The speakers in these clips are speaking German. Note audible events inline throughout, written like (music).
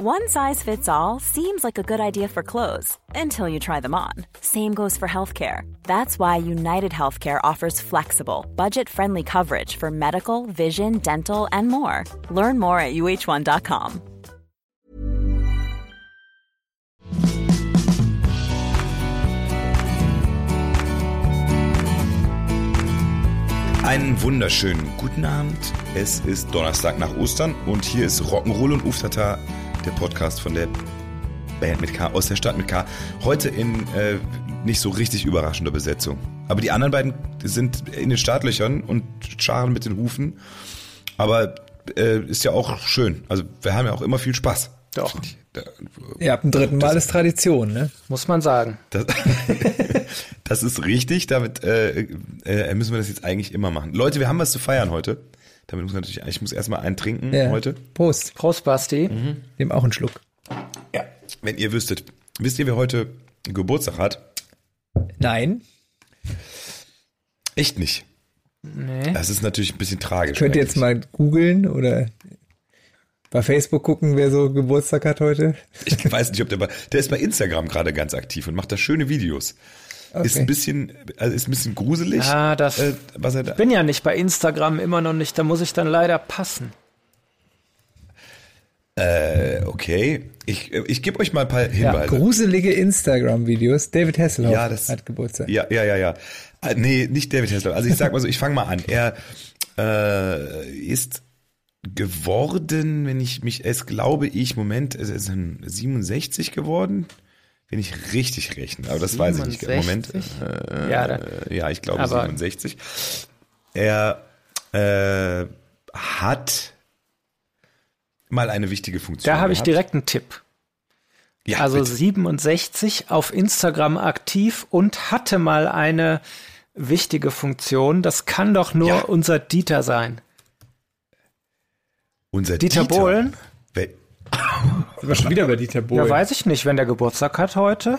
One size fits all seems like a good idea for clothes until you try them on. Same goes for healthcare. That's why United Healthcare offers flexible, budget friendly coverage for medical, vision, dental, and more. Learn more at uh1.com. Einen wunderschönen guten Abend. Es ist Donnerstag nach Ostern und hier ist Rock'n'Roll und Uftata, der Podcast von der Band mit K, aus der Stadt mit K. Heute in äh, nicht so richtig überraschender Besetzung. Aber die anderen beiden sind in den Startlöchern und scharen mit den Hufen. Aber äh, ist ja auch schön. Also wir haben ja auch immer viel Spaß. Doch. Ja, ab dem dritten Mal ist Tradition, ne? Muss man sagen. Das, (laughs) das ist richtig. Damit äh, äh, müssen wir das jetzt eigentlich immer machen. Leute, wir haben was zu feiern heute. Damit muss natürlich, ich muss erstmal einen trinken Ja. heute. Prost. Prost, Basti. Nimm auch einen Schluck. Ja. Wenn ihr wüsstet, wisst ihr, wer heute Geburtstag hat? Nein. Echt nicht. Nee. Das ist natürlich ein bisschen tragisch. Könnt ihr jetzt mal googeln oder bei Facebook gucken, wer so Geburtstag hat heute? Ich weiß nicht, ob der bei, der ist bei Instagram gerade ganz aktiv und macht da schöne Videos. Ist Okay. ein bisschen, also ist ein bisschen gruselig. Ah, das- äh, was er da, Bin ja nicht bei Instagram immer noch nicht, da muss ich dann leider passen. äh, okay. Ich, äh, ich gebe euch mal ein paar Hinweise. Gruselige Instagram-Videos. David Hasselhoff Ja, das- hat Geburtstag. Ja, ja, ja, ja. Äh, Nee, nicht David Hasselhoff. Also ich sag mal so, ich fange mal an. Er äh, ist geworden, wenn ich mich, es glaube ich, Moment, es ist ein 67 geworden, wenn ich richtig rechne. Aber das weiß ich nicht. 67? Moment. Äh, Ja, äh, ja, ich glaube aber- 67. Er äh, hat mal eine wichtige Funktion. Da habe ich direkt einen Tipp. Ja, Also bitte. 67 auf Instagram aktiv und hatte mal eine wichtige Funktion. Das kann doch nur Ja. unser Dieter sein. unser Dieter Bohlen? Sind wir schon wieder bei Dieter Bohlen. Ja, weiß ich nicht, wenn der Geburtstag hat heute.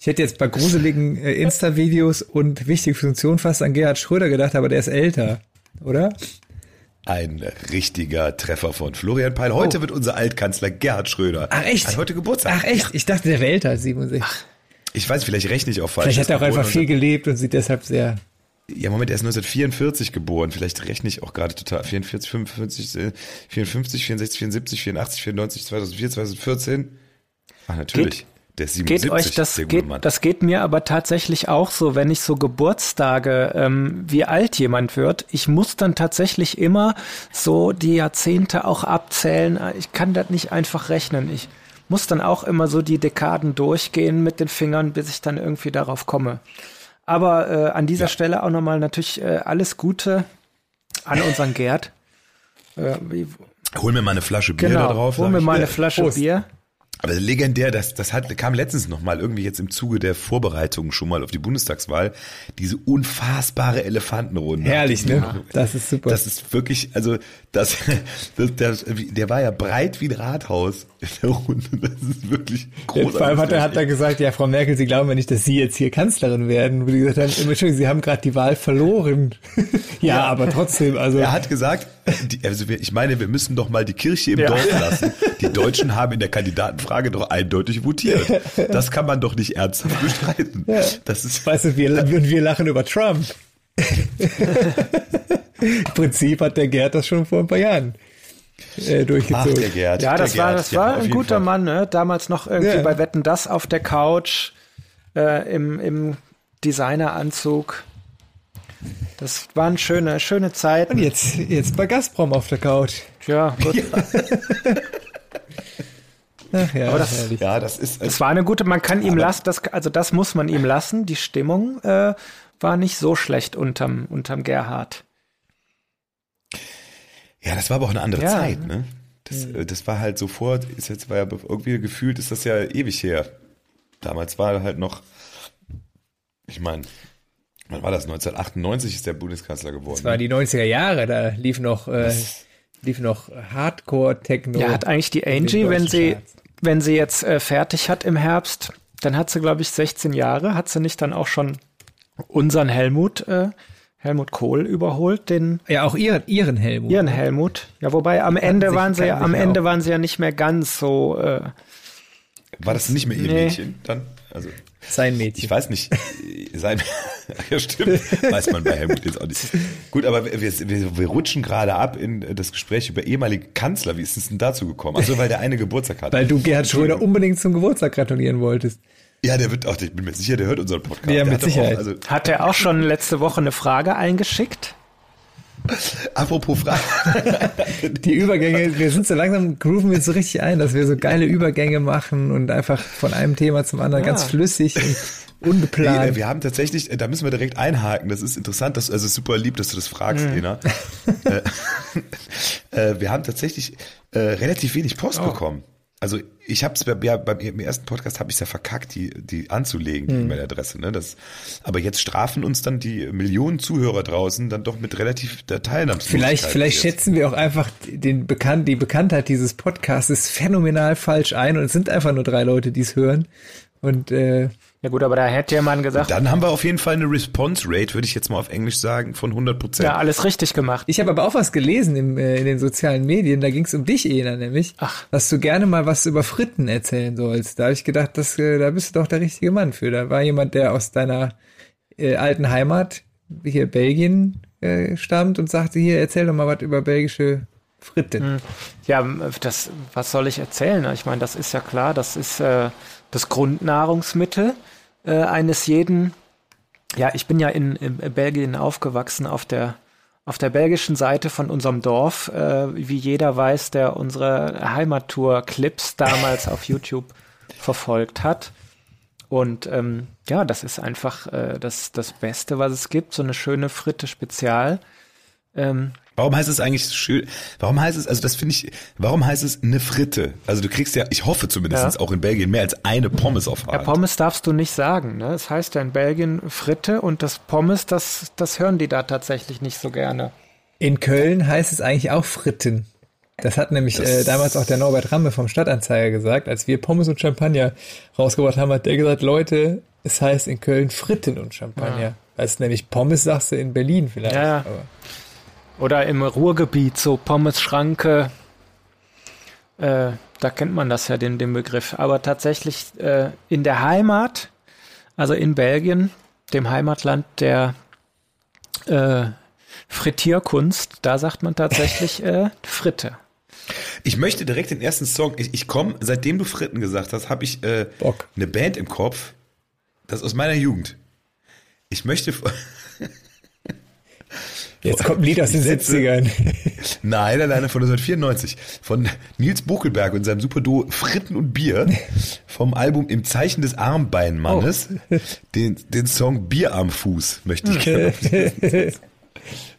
Ich hätte jetzt bei gruseligen äh, Insta-Videos und wichtige Funktionen fast an Gerhard Schröder gedacht, aber der ist älter, oder? Ein richtiger Treffer von Florian Peil. Heute wird unser Altkanzler Gerhard Schröder. Ach, echt? Hat heute Geburtstag. Ach echt? Ich dachte, der wäre älter als 67. Ich weiß, vielleicht rechne ich auch falsch. Vielleicht hat er auch einfach viel gelebt und sieht deshalb sehr. 19- Ja, Moment, er ist 1944 geboren. Vielleicht rechne ich auch gerade total. 44, 45, äh, 54, 64, 74, 84, 94, 2004, 2014. Ach, natürlich. der ist 77, Geht euch das der geht, Mann. das geht mir aber tatsächlich auch so, wenn ich so Geburtstage, ähm, wie alt jemand wird. Ich muss dann tatsächlich immer so die Jahrzehnte auch abzählen. Ich kann das nicht einfach rechnen. Ich muss dann auch immer so die Dekaden durchgehen mit den Fingern, bis ich dann irgendwie darauf komme. Aber äh, an dieser Ja. Stelle auch nochmal natürlich äh, alles Gute an unseren Gerd. Äh, Hol mir mal eine Flasche Bier genau, da drauf. hol mir mal eine Ja. Flasche Prost. Bier. Aber legendär, das, das hat, kam letztens noch mal irgendwie jetzt im Zuge der Vorbereitungen schon mal auf die Bundestagswahl, diese unfassbare Elefantenrunde. Herrlich, ne? Das ist super. Das ist wirklich, also das, das, das, der war ja breit wie ein Rathaus in der Runde. Das ist wirklich großartig. Vor allem hat er, hat er gesagt, ja, Frau Merkel, Sie glauben ja nicht, dass Sie jetzt hier Kanzlerin werden. Wo die gesagt haben, Entschuldigung, Sie haben gerade die Wahl verloren. (laughs) ja, aber trotzdem, also. er hat gesagt, die, also wir, ich meine, wir müssen doch mal die Kirche im Dorf (laughs) lassen. Die Deutschen haben in der Kandidatenfrage doch eindeutig votiert. Das kann man doch nicht ernsthaft (laughs) bestreiten. Das ist, Weißt du, wir, und wir lachen über Trump. Im Prinzip hat der Gerd das schon vor ein paar Jahren äh, ach, durchgezogen. der Gerd. Ja, der das war, Gerd, das ja, war ein guter Fall. Mann, ne? Damals noch irgendwie Ja. bei Wetten das auf der Couch, äh, im, im Designeranzug. Das waren schöne, schöne Und Zeiten. jetzt, jetzt bei Gazprom auf der Couch. Ja, gut. Ach ja, Aber das-. Ja, das ist, Es war eine gute, man kann ihm lassen, das, also das muss man ihm lassen. Die Stimmung äh, war nicht so schlecht unterm, unterm Gerhard. Ja, das war aber auch eine andere Ja. Zeit, ne? Das, äh, das war halt sofort, ist jetzt war ja irgendwie gefühlt, ist das ja ewig her. Damals war halt noch, ich meine, wann war das? 1998 ist der Bundeskanzler geworden. Das war die 90er Jahre, da lief noch, äh, lief noch Hardcore-Techno. Ja, hat eigentlich die Angie, wenn sie, Charts. wenn sie jetzt äh, fertig hat im Herbst, dann hat sie, glaube ich, 16 Jahre. Hat sie nicht dann auch schon unseren Helmut äh, Helmut Kohl überholt, den Ja, auch ihren, ihren Helmut. ihren Helmut. Ja, wobei am Ende waren sie ja, am Ende auch. waren sie ja nicht mehr ganz so. Äh, War das nicht mehr ihr Nee. Mädchen dann? Also, Sein Mädchen. ich weiß nicht. (laughs) Sein, (laughs) ja, stimmt. Weiß man bei Helmut jetzt auch nicht. Gut, aber wir, wir, wir rutschen gerade ab in das Gespräch über ehemalige Kanzler. Wie ist es denn dazu gekommen? Also, weil der eine Geburtstag hat. Weil du Gerhard Schröder unbedingt zum Geburtstag gratulieren wolltest. Ja, der wird auch, ich bin mir sicher, der hört unseren Podcast. Ja, der mit hat Sicherheit. Auch, also, hat er auch schon letzte Woche eine Frage eingeschickt? apropos Fragen. (laughs) Die Übergänge, wir sind so langsam, grooven wir uns so richtig ein, dass wir so geile Übergänge machen und einfach von einem Thema zum anderen Ja. ganz flüssig und Nee, ungeplant. äh, wir haben tatsächlich, äh, da müssen wir direkt einhaken. Das ist interessant, das, also super lieb, dass du das fragst, Lena. (laughs) äh, (laughs) äh, wir haben tatsächlich äh, relativ wenig Post bekommen. Also ich habe es bei, ja, beim im ersten Podcast habe ich ja verkackt, die die anzulegen, die E-Mail-Adresse. Ne? Das, aber jetzt strafen uns dann die Millionen Zuhörer draußen dann doch mit relativ der Teilnahmsfähigkeit. Vielleicht, vielleicht jetzt. schätzen wir auch einfach den Bekannt, die Bekanntheit dieses Podcasts phänomenal falsch ein und es sind einfach nur drei Leute, die es hören. Und äh, Ja gut, aber da hätte ja man gesagt, Dann haben wir auf jeden Fall eine Response Rate, würde ich jetzt mal auf Englisch sagen, von 100 Prozent. ja, alles richtig gemacht. ich habe aber auch was gelesen im, äh, in den sozialen Medien, da ging es um dich, Ena, nämlich, Ach. dass du gerne mal was über Fritten erzählen sollst. Da habe ich gedacht, das, äh, da bist du doch der richtige Mann für. Da war jemand, der aus deiner äh, alten Heimat, hier Belgien, äh, stammt und sagte, hier, erzähl doch mal was über belgische Fritten. Ja, das, was soll ich erzählen? Ich meine, das ist ja klar, das ist äh, das Grundnahrungsmittel äh, eines jeden. Ja, ich bin ja in, in Belgien aufgewachsen auf der auf der belgischen Seite von unserem Dorf, äh, wie jeder weiß, der unsere Heimattour-Clips damals auf YouTube (laughs) verfolgt hat. Und ähm, ja, das ist einfach äh, das, das Beste, was es gibt, so eine schöne Fritte Spezial. Ähm, Warum heißt es eigentlich schön? Warum heißt es, also das finde ich, warum heißt es eine Fritte? Also du kriegst ja, ich hoffe zumindest Ja. auch in Belgien mehr als eine Pommes auf Ja, Hand. Pommes darfst du nicht sagen. Ne? Es heißt ja in Belgien Fritte und das Pommes, das, das hören die da tatsächlich nicht so gerne. In Köln heißt es eigentlich auch Fritten. Das hat nämlich Das- äh, damals auch der Norbert Ramme vom Stadtanzeiger gesagt. Als wir Pommes und Champagner rausgebracht haben, hat der gesagt, Leute, es heißt in Köln Fritten und Champagner. Weil es nämlich Pommes sagst du in Berlin vielleicht. Ja, ja. Aber Oder im Ruhrgebiet, so Pommes-Schranke. Äh, da kennt man das ja, den, den Begriff. Aber tatsächlich äh, in der Heimat, also in Belgien, dem Heimatland der äh, Frittierkunst, da sagt man tatsächlich äh, Fritte. Ich möchte direkt den ersten Song, ich, ich komme, seitdem du Fritten gesagt hast, habe ich äh, Bock. eine Band im Kopf, das ist aus meiner Jugend. Ich möchte, Jetzt kommt ein Lied aus den Ich setze- 70ern. nein, alleine von 1994, von Nils Buckelberg und seinem Superduo Fritten und Bier vom Album Im Zeichen des Armbeinmannes, den, den Song Bier am Fuß möchte ich gerne. (laughs)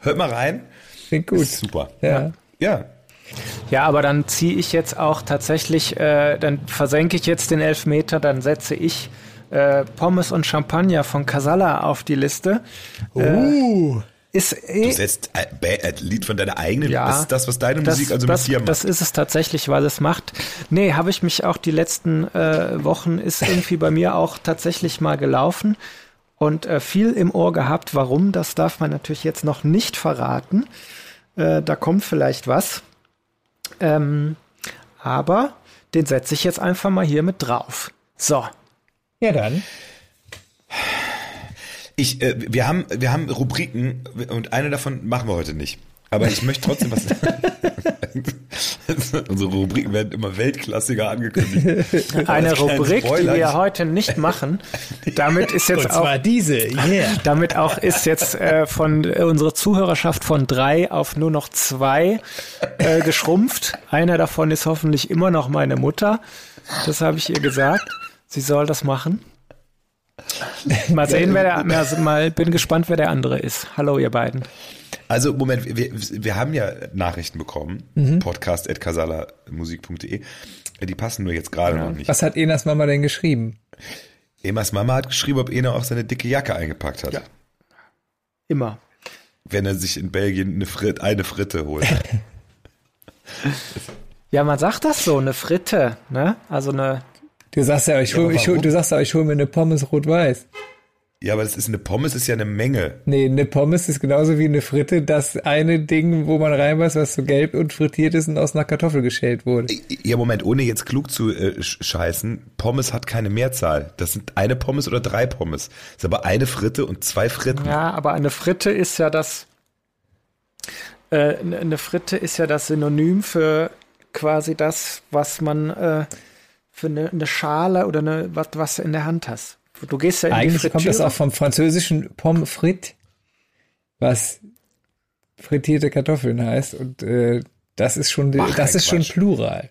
Hört mal rein. Klingt gut. Ist super. Ja. Ja. Ja, aber dann ziehe ich jetzt auch tatsächlich, äh, dann versenke ich jetzt den Elfmeter, dann setze ich äh, Pommes und Champagner von Casala auf die Liste. Uh. Ist Du eh, setzt ein Lied von deiner eigenen, Ja. das ist das, was deine das, Musik also das, mit dir macht. das ist es tatsächlich, was es macht. Nee, habe ich mich auch die letzten äh, Wochen, ist irgendwie bei mir auch tatsächlich mal gelaufen und äh, viel im Ohr gehabt. Warum, das darf man natürlich jetzt noch nicht verraten. Äh, da kommt vielleicht was. Ähm, aber den setze ich jetzt einfach mal hier mit drauf. So. Ja, dann. Ich, äh, wir haben, wir haben Rubriken und eine davon machen wir heute nicht. Aber ich möchte trotzdem was. (laughs) Unsere Rubriken werden immer weltklassiger angekündigt. (laughs) Eine Als kleinen Rubrik, die Spoiler, wir ich- heute nicht machen. (laughs) Damit ist jetzt Und auch zwar diese. Yeah. Damit auch ist jetzt äh, von äh, unsere Zuhörerschaft von drei auf nur noch zwei äh, geschrumpft. Einer davon ist hoffentlich immer noch meine Mutter. Das habe ich ihr gesagt. Sie soll das machen. (laughs) Mal sehen, wer der, mal, mal bin gespannt, wer der andere ist. Hallo, ihr beiden. Also, Moment, wir, wir haben ja Nachrichten bekommen. Mhm. Podcast.casalamusik.de. Die passen nur jetzt gerade noch nicht. Was hat Enas Mama denn geschrieben? Emas Mama hat geschrieben, ob Ena auch seine dicke Jacke eingepackt hat. Ja. Immer. Wenn er sich in Belgien eine, Frit, eine Fritte holt. (laughs) Ja, man sagt das so, eine Fritte, ne? Also eine, Du sagst ja, ich hol, aber ich hol, du sagst ja, ich hol mir eine Pommes rot-weiß. Ja, aber das ist eine Pommes, ist ja eine Menge. Nee, eine Pommes ist genauso wie eine Fritte, das eine Ding, wo man reinbeißt, was so gelb und frittiert ist und aus einer Kartoffel geschält wurde. Ja, Moment, ohne jetzt klug zu äh, scheißen, Pommes hat keine Mehrzahl. Das sind eine Pommes oder drei Pommes. Das ist aber eine Fritte und zwei Fritten. Ja, aber eine Fritte ist ja das, äh, eine Fritte ist ja das Synonym für quasi das, was man äh, für eine, eine Schale oder eine, was, was du in der Hand hast. Du gehst ja in Eigentlich die kommt das auch vom französischen Pommes frites, was frittierte Kartoffeln heißt. Und äh, das ist schon, Ach, das ist schon Quatsch. Plural.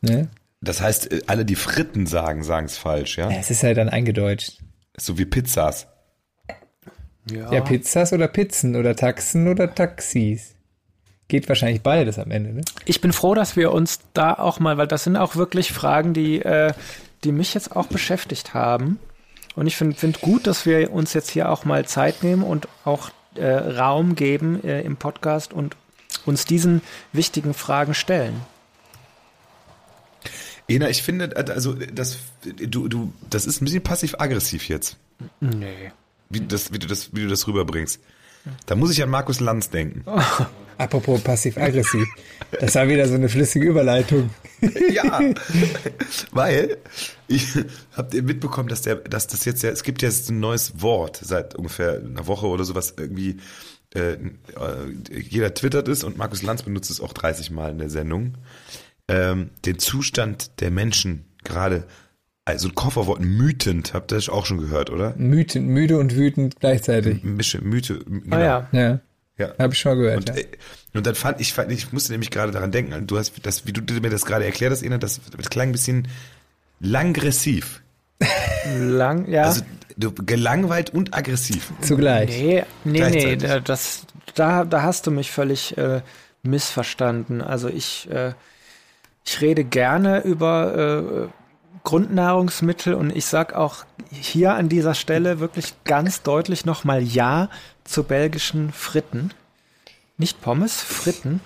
Ne? Das heißt, äh, alle, die Fritten sagen, sagen es falsch, ja? Ja, es ist ja dann eingedeutscht. So wie Pizzas. Ja. Ja, Pizzas oder Pizzen oder Taxen oder Taxis. Geht wahrscheinlich beides am Ende, ne? Ich bin froh, dass wir uns da auch mal, weil das sind auch wirklich Fragen, die, äh, die mich jetzt auch beschäftigt haben. Und ich finde find gut, dass wir uns jetzt hier auch mal Zeit nehmen und auch äh, Raum geben äh, im Podcast und uns diesen wichtigen Fragen stellen. Ena, ich finde, also das, du, du, das ist ein bisschen passiv-aggressiv jetzt, Nee. wie, das, wie, du das, wie du das rüberbringst. Da muss ich an Markus Lanz denken. Apropos passiv-aggressiv. Das war wieder so eine flüssige Überleitung. (laughs) ja, weil ich habt ihr mitbekommen, dass der, dass das jetzt ja, es gibt jetzt ein neues Wort seit ungefähr einer Woche oder sowas irgendwie. Äh, äh, jeder twittert es und Markus Lanz benutzt es auch 30 Mal in der Sendung. Ähm, den Zustand der Menschen gerade, also ein Kofferwort mythend, habt ihr das auch schon gehört, oder? Mütend, müde und wütend gleichzeitig. Mische, Mythe, genau. Ah ja. Ja, ja. habe ich schon mal gehört. Und, ja. äh, und dann fand ich, fand, ich musste nämlich gerade daran denken, du hast das, wie du mir das gerade erklärt hast, Ena, das, das klang ein bisschen langgressiv. (laughs) Lang, ja. Also du, gelangweilt und aggressiv. Zugleich. Nee, nee, nee, das, da, da hast du mich völlig äh, missverstanden. Also ich, äh, ich rede gerne über äh, Grundnahrungsmittel und ich sag auch hier an dieser Stelle wirklich ganz deutlich nochmal Ja zu belgischen Fritten. Nicht Pommes, Fritten.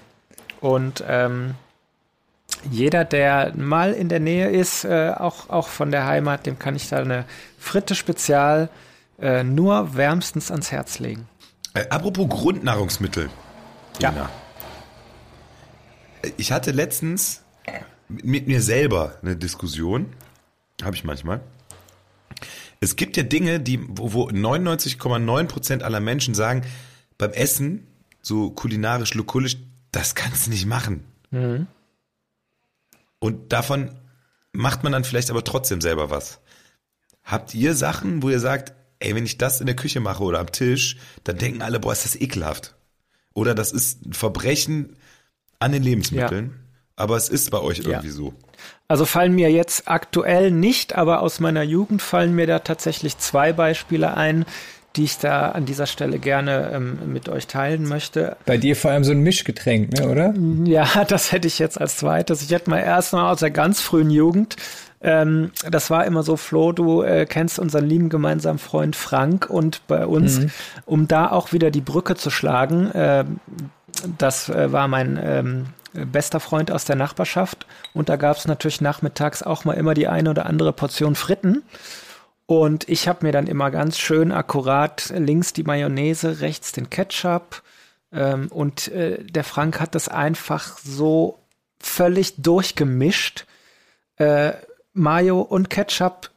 Und ähm, jeder, der mal in der Nähe ist, äh, auch, auch von der Heimat, dem kann ich da eine Fritte Spezial äh, nur wärmstens ans Herz legen. Äh, apropos Grundnahrungsmittel. Ja. Ena. Äh, Ich hatte letztens mit mir selber eine Diskussion, habe ich manchmal. Es gibt ja Dinge, die, wo, wo 99,9% aller Menschen sagen, beim Essen, so kulinarisch, lokulisch, das kannst du nicht machen. Und davon macht man dann vielleicht aber trotzdem selber was. Habt ihr Sachen, wo ihr sagt, ey, wenn ich das in der Küche mache oder am Tisch, dann denken alle, boah, ist das ekelhaft. Oder das ist ein Verbrechen an den Lebensmitteln. Aber es ist bei euch irgendwie so. Also fallen mir jetzt aktuell nicht, aber aus meiner Jugend fallen mir da tatsächlich zwei Beispiele ein, die ich da an dieser Stelle gerne ähm, mit euch teilen möchte. Bei dir vor allem so ein Mischgetränk, ne, oder? Ja, (laughs) das hätte ich jetzt als zweites. Ich hätte mal erst mal aus der ganz frühen Jugend. Ähm, das war immer so, Flo, du äh, kennst unseren lieben gemeinsamen Freund Frank und bei uns, um da auch wieder die Brücke zu schlagen, äh, das äh, war mein ähm, bester Freund aus der Nachbarschaft und da gab es natürlich nachmittags auch mal immer die eine oder andere Portion Fritten. Und ich habe mir dann immer ganz schön akkurat links die Mayonnaise, rechts den Ketchup. Ähm, und äh, der Frank hat das einfach so völlig durchgemischt. Äh, Mayo und Ketchup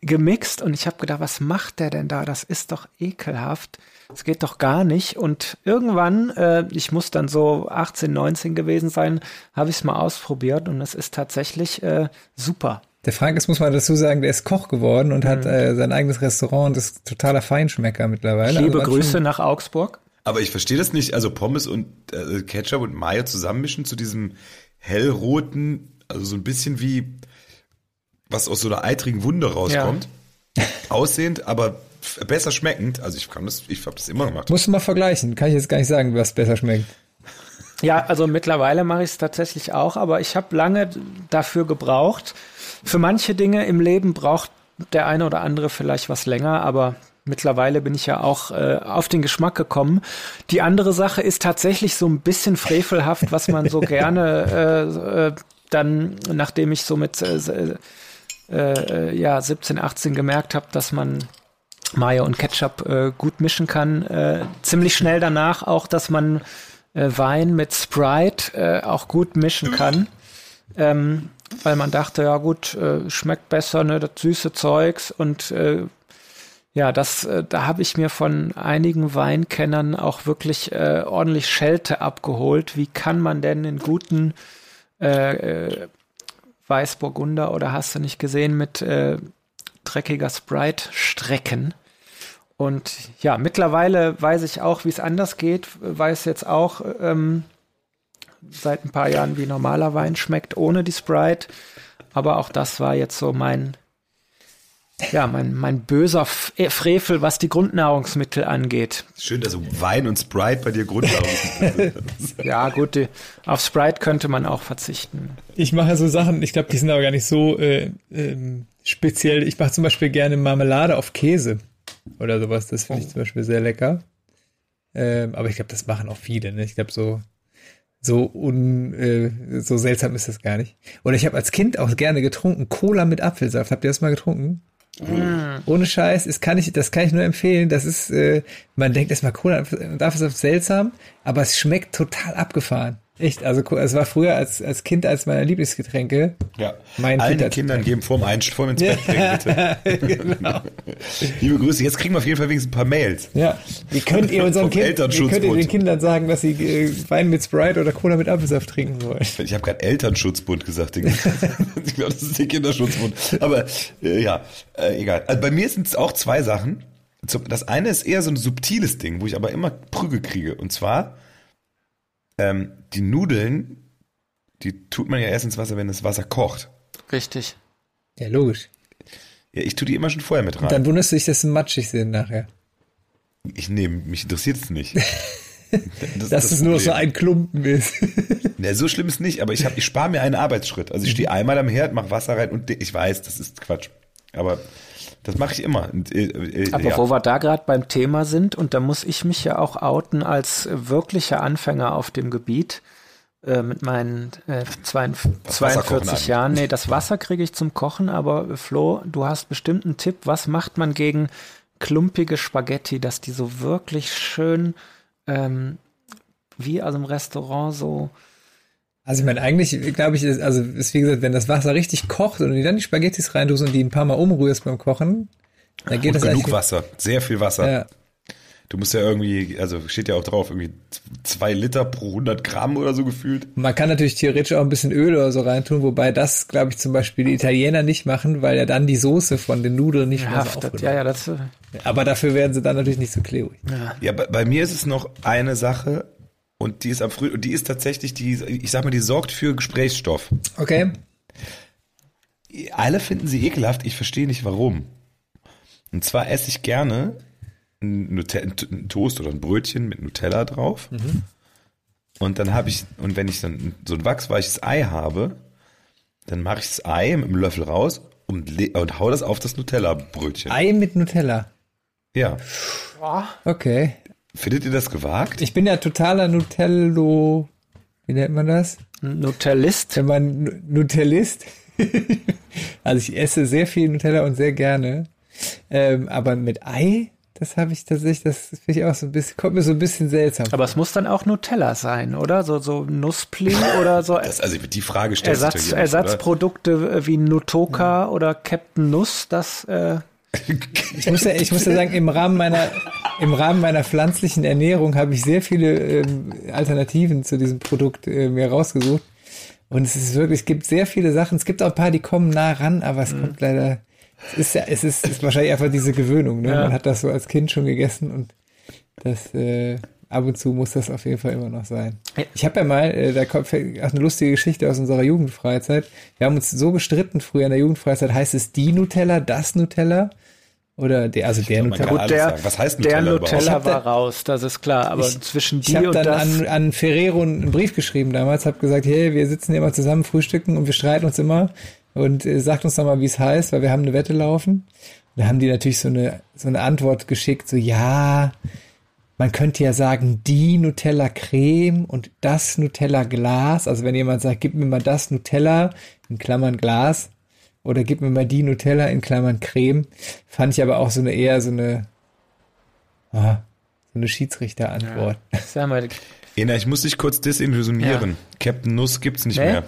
gemixt. Und ich habe gedacht, was macht der denn da? Das ist doch ekelhaft. Das geht doch gar nicht. Und irgendwann, äh, ich muss dann so 18, 19 gewesen sein, habe ich es mal ausprobiert und es ist tatsächlich äh, super. Der Frank ist, muss man dazu sagen, der ist Koch geworden und Mhm. hat äh, sein eigenes Restaurant und ist totaler Feinschmecker mittlerweile. Liebe Also Grüße nach Augsburg. Aber ich verstehe das nicht. Also Pommes und äh, Ketchup und Mayo zusammenmischen zu diesem hellroten, also so ein bisschen wie was aus so einer eitrigen Wunde rauskommt. Aussehend, aber besser schmeckend. Also ich kann das, ich habe das immer gemacht. Musst du mal vergleichen. Kann ich jetzt gar nicht sagen, was besser schmeckt. Ja, also mittlerweile mache ich es tatsächlich auch, aber ich habe lange dafür gebraucht. Für manche Dinge im Leben braucht der eine oder andere vielleicht was länger, aber mittlerweile bin ich ja auch äh, auf den Geschmack gekommen. Die andere Sache ist tatsächlich so ein bisschen frevelhaft, was man so (laughs) gerne äh, äh, dann, nachdem ich so mit äh, äh, äh, ja, 17, 18 gemerkt habe, dass man Mayo und Ketchup äh, gut mischen kann. Äh, ziemlich schnell danach auch, dass man äh, Wein mit Sprite äh, auch gut mischen kann. Ähm, weil man dachte, ja gut, äh, schmeckt besser, ne, das süße Zeugs und äh, ja, das, da habe ich mir von einigen Weinkennern auch wirklich ordentlich Schelte abgeholt. Wie kann man denn in guten Weißburgunder oder hast du nicht gesehen mit dreckiger Sprite strecken? Und ja, mittlerweile weiß ich auch, wie es anders geht. Weiß jetzt auch ähm, seit ein paar Jahren, wie normaler Wein schmeckt ohne die Sprite. Aber auch das war jetzt so mein ja, mein, mein böser äh, Frevel, was die Grundnahrungsmittel angeht. Schön, dass Wein und Sprite bei dir Grundnahrungsmittel sind. (laughs) ja, gut, die, auf Sprite könnte man auch verzichten. Ich mache so Sachen, ich glaube, die sind aber gar nicht so äh, ähm, speziell. Ich mache zum Beispiel gerne Marmelade auf Käse oder sowas. Das finde ich zum Beispiel sehr lecker. Ähm, aber ich glaube, das machen auch viele. Ne? Ich glaube, so so un, äh, so seltsam ist das gar nicht. Oder ich habe als Kind auch gerne getrunken Cola mit Apfelsaft. Habt ihr das mal getrunken? Mm. Ohne Scheiß, das kann ich, das kann ich nur empfehlen. Das ist, äh, man denkt erstmal Cola und Apfelsaft seltsam, aber es schmeckt total abgefahren. Echt, also es war früher als, als Kind als meine Lieblingsgetränke. Ja, mein allen Kind Kindern geben vorm Einst vorm ins Bett bringen, bitte. (laughs) genau. Liebe Grüße, jetzt kriegen wir auf jeden Fall wenigstens ein paar Mails. Ja, wie könnt ihr (laughs) unseren Kindern, wie könnt ihr den Kindern sagen, dass sie äh, Wein mit Sprite oder Cola mit Apfelsaft trinken wollen? Ich habe gerade Elternschutzbund gesagt. (laughs) ich glaube, das ist der Kinderschutzbund. Aber äh, ja, äh, egal. Also bei mir sind es auch zwei Sachen. Das eine ist eher so ein subtiles Ding, wo ich aber immer Prügel kriege. Und zwar ähm, die Nudeln, die tut man ja erst ins Wasser, wenn das Wasser kocht. Richtig. Ja, logisch. Ja, ich tue die immer schon vorher mit rein. Und dann wunderst du dich, dass sie matschig sind nachher. Ich nehme, mich interessiert es nicht. (laughs) Das, dass das es nur so ein Klumpen ist. (laughs) ja, so schlimm ist nicht, aber ich, hab, ich spare mir einen Arbeitsschritt. Also ich stehe einmal am Herd, mache Wasser rein und ich weiß, das ist Quatsch. Aber das mache ich immer. Äh, äh, Aber ja. wo wir da gerade beim Thema sind, und da muss ich mich ja auch outen als wirklicher Anfänger auf dem Gebiet äh, mit meinen äh, 42, 42 Jahren. Nee, das Wasser kriege ich zum Kochen, aber Flo, du hast bestimmt einen Tipp. Was macht man gegen klumpige Spaghetti, dass die so wirklich schön ähm, wie aus dem Restaurant so also ich meine, eigentlich glaube ich, ist, also ist wie gesagt, wenn das Wasser richtig kocht und du dann die Spaghettis reintust und die ein paar Mal umrührst beim Kochen, dann geht und das genug Wasser, sehr viel Wasser. Ja. Du musst ja irgendwie, also steht ja auch drauf, irgendwie zwei Liter pro 100 Gramm oder so gefühlt. Man kann natürlich theoretisch auch ein bisschen Öl oder so reintun, wobei das, glaube ich, zum Beispiel die Italiener nicht machen, weil ja dann die Soße von den Nudeln nicht mehr so ja, ja, das, äh, Aber dafür werden sie dann natürlich nicht so klebrig. Ja, ja bei, bei mir ist es noch eine Sache, und die ist am früh und die ist tatsächlich die, ich sag mal, die sorgt für Gesprächsstoff. Okay. Alle finden sie ekelhaft, ich verstehe nicht warum. Und zwar esse ich gerne ein, ein Toast oder ein Brötchen mit Nutella drauf. Mhm. Und dann habe ich, und wenn ich dann so ein wachsweiches Ei habe, dann mache ich das Ei mit dem Löffel raus und, und hau das auf das Nutella-Brötchen. Ei mit Nutella? Ja. Okay. Findet ihr das gewagt? Ich bin ja totaler Nutello. Wie nennt man das? Nutellist. Wenn man Nutellist. (laughs) also ich esse sehr viel Nutella und sehr gerne. Ähm, aber mit Ei, das habe ich tatsächlich, das finde ich auch so ein bisschen, kommt mir so ein bisschen seltsam. Aber es muss dann auch Nutella sein, oder? So, so Nuspli (laughs) oder so. Das, also die Frage stellt Ersatz, sich Ersatzprodukte wie Nutoka ja. oder Captain Nuss, das äh, (laughs) ich muss ja, ich muss ja sagen, im Rahmen meiner, im Rahmen meiner pflanzlichen Ernährung habe ich sehr viele ähm, Alternativen zu diesem Produkt äh, mir rausgesucht. Und es ist wirklich, es gibt sehr viele Sachen. Es gibt auch ein paar, die kommen nah ran, aber es mhm. kommt leider, es ist ja, es ist, ist wahrscheinlich einfach diese Gewöhnung, ne? Ja. Man hat das so als Kind schon gegessen und das, äh, ab und zu muss das auf jeden Fall immer noch sein. Ich habe ja mal, äh, da kommt auch eine lustige Geschichte aus unserer Jugendfreizeit. Wir haben uns so gestritten früher in der Jugendfreizeit, heißt es die Nutella, das Nutella? Oder der, also der Nutella. Gut, der, Was heißt Nutella der Nutella war da, raus, das ist klar. Aber ich, zwischen die ich und dann das. An, an Ferrero einen Brief geschrieben damals, habe gesagt, hey, wir sitzen hier mal zusammen, frühstücken und wir streiten uns immer. Und äh, sagt uns doch mal, wie es heißt, weil wir haben eine Wette laufen. Und da haben die natürlich so eine, so eine Antwort geschickt, so, ja, man könnte ja sagen, die Nutella Creme und das Nutella Glas. Also wenn jemand sagt, gib mir mal das Nutella, in Klammern Glas, oder gib mir mal die Nutella in Klammern Creme. Fand ich aber auch so eine eher so eine, ah, so eine Schiedsrichterantwort. Ja, sag mal, Ena, ich muss dich kurz desillusionieren. Ja. Captain Nuss gibt's nicht nee? mehr.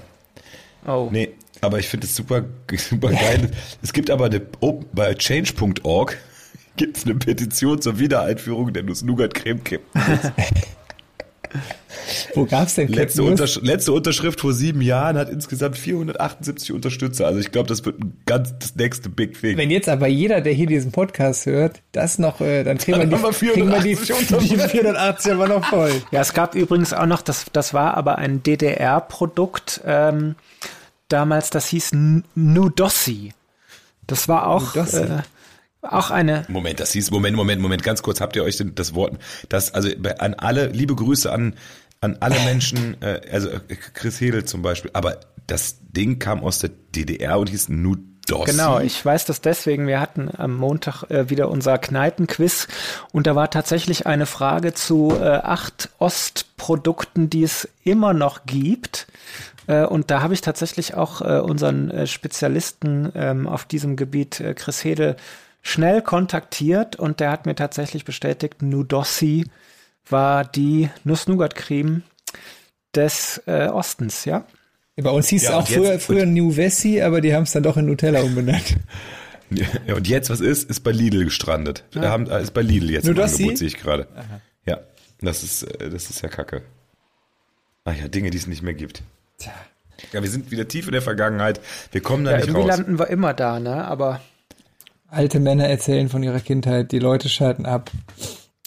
Oh. Nee, aber ich finde es super, (laughs) super geil. es gibt aber eine, oh, bei change.org gibt es eine Petition zur Wiedereinführung der Nuss-Nougat-Creme Captain Nuss. (laughs) Wo gab's denn letzte, Untersch letzte Unterschrift vor sieben Jahren hat insgesamt 478 Unterstützer. Also ich glaube, das wird ein ganz das nächste Big Thing. Wenn jetzt aber jeder, der hier diesen Podcast hört, das noch, äh, dann kriegen dann wir, die, kriegen wir die, (laughs) die 480 aber noch voll. (laughs) Ja, es gab übrigens auch noch, das, das war aber ein DDR-Produkt ähm, damals, das hieß Nudossi. Das war auch äh, auch eine. Moment, das hieß, Moment, Moment, Moment, ganz kurz, habt ihr euch denn das Wort, das, also an alle, liebe Grüße an, an alle Menschen, äh, also äh, Chris Hedel zum Beispiel, aber das Ding kam aus der DDR und hieß Nudossi. Genau, ich weiß das deswegen. Wir hatten am Montag äh, wieder unser Kneipenquiz und da war tatsächlich eine Frage zu äh, acht Ostprodukten, die es immer noch gibt. Äh, und da habe ich tatsächlich auch äh, unseren äh, Spezialisten ähm, auf diesem Gebiet, äh, Chris Hedel, schnell kontaktiert und der hat mir tatsächlich bestätigt, Nudossi war die Nuss-Nougat-Creme des äh, Ostens, ja. Bei uns hieß ja, es auch früher, früher New Vessi, aber die haben es dann doch in Nutella umbenannt. Ja, und jetzt, was ist, ist bei Lidl gestrandet. Ja. Haben, ist bei Lidl jetzt Nur im Angebot, sehe ich gerade. Ja, das ist, äh, das ist ja kacke. Ach ja, Dinge, die es nicht mehr gibt. Tja. Ja, wir sind wieder tief in der Vergangenheit. Wir kommen da ja, nicht irgendwie raus. landen wir immer da, ne? Aber Alte Männer erzählen von ihrer Kindheit, die Leute schalten ab.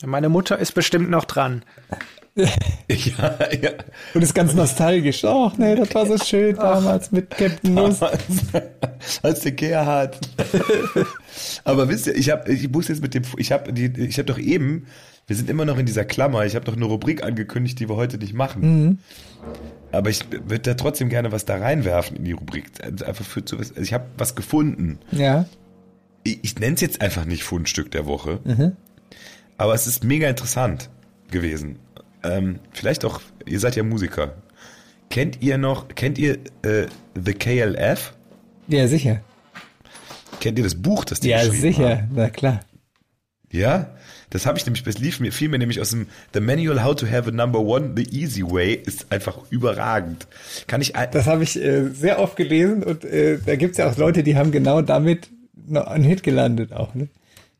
Meine Mutter ist bestimmt noch dran. (laughs) ja, ja. Und ist ganz nostalgisch. Ach nee, das war so schön damals mit Captain Nuss. (laughs) Als der Gerhard. (laughs) Aber wisst ihr, ich habe, ich muss jetzt mit dem, ich habe, ich habe doch eben, wir sind immer noch in dieser Klammer. Ich habe doch eine Rubrik angekündigt, die wir heute nicht machen. Mhm. Aber ich würde da trotzdem gerne was da reinwerfen in die Rubrik. Einfach für zu wissen. Also ich habe was gefunden. Ja ich, ich nenne es jetzt einfach nicht Fundstück der Woche, mhm. aber es ist mega interessant gewesen. Ähm, vielleicht auch, ihr seid ja Musiker. Kennt ihr noch, kennt ihr äh, The KLF? Ja, sicher. Kennt ihr das Buch, das die Ja, sicher, haben? na klar. Ja, das habe ich nämlich, das lief mir, fiel mir nämlich aus dem The Manual How to Have a Number One The Easy Way ist einfach überragend. Kann ich. Das habe ich äh, sehr oft gelesen und äh, da gibt es ja auch Leute, die haben genau damit ein Hit gelandet auch, ne?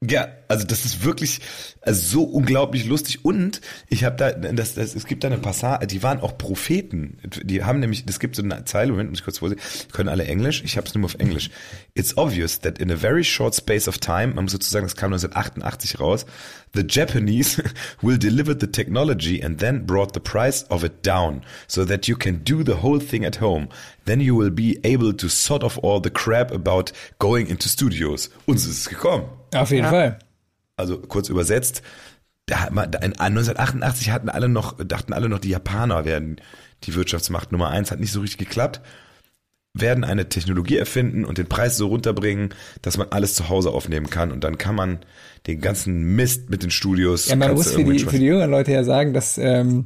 Ja, also das ist wirklich also so unglaublich lustig und ich habe da das, das es gibt da eine Passage, die waren auch Propheten. Die haben nämlich es gibt so eine Zeile, Moment, muss ich kurz vorsehen. Können alle Englisch? Ich habe es nur auf Englisch. It's obvious that in a very short space of time, man muss sozusagen, das kam 1988 raus, the Japanese (laughs) will deliver the technology and then brought the price of it down so that you can do the whole thing at home. Then you will be able to sort of all the crap about going into studios. Uns ist es gekommen. Auf jeden ja. Fall. Also kurz übersetzt, da hat man, in 1988 hatten alle noch, dachten alle noch, die Japaner werden die Wirtschaftsmacht Nummer eins, hat nicht so richtig geklappt. Werden eine Technologie erfinden und den Preis so runterbringen, dass man alles zu Hause aufnehmen kann und dann kann man den ganzen Mist mit den Studios. Ja, man muss für die, für die jüngeren Leute ja sagen, dass ähm,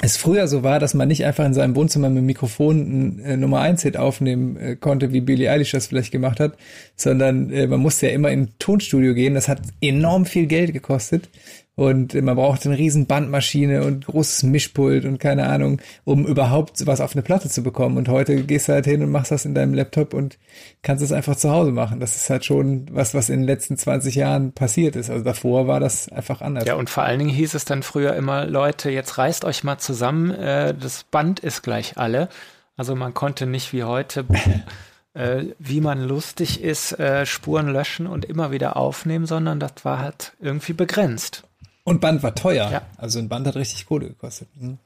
es früher so war, dass man nicht einfach in seinem Wohnzimmer mit dem Mikrofon ein äh, Nummer 1 Hit aufnehmen äh, konnte, wie Billie Eilish das vielleicht gemacht hat, sondern äh, man musste ja immer in ein Tonstudio gehen. Das hat enorm viel Geld gekostet. Und man braucht eine riesen Bandmaschine und großes Mischpult und keine Ahnung, um überhaupt was auf eine Platte zu bekommen. Und heute gehst du halt hin und machst das in deinem Laptop und kannst es einfach zu Hause machen. Das ist halt schon was, was in den letzten 20 Jahren passiert ist. Also davor war das einfach anders. Ja, und vor allen Dingen hieß es dann früher immer, Leute, jetzt reißt euch mal zusammen, äh, das Band ist gleich alle. Also man konnte nicht wie heute (laughs) äh, wie man lustig ist, äh, Spuren löschen und immer wieder aufnehmen, sondern das war halt irgendwie begrenzt. Und Band war teuer. Ja. Also ein Band hat richtig Kohle gekostet. Hm.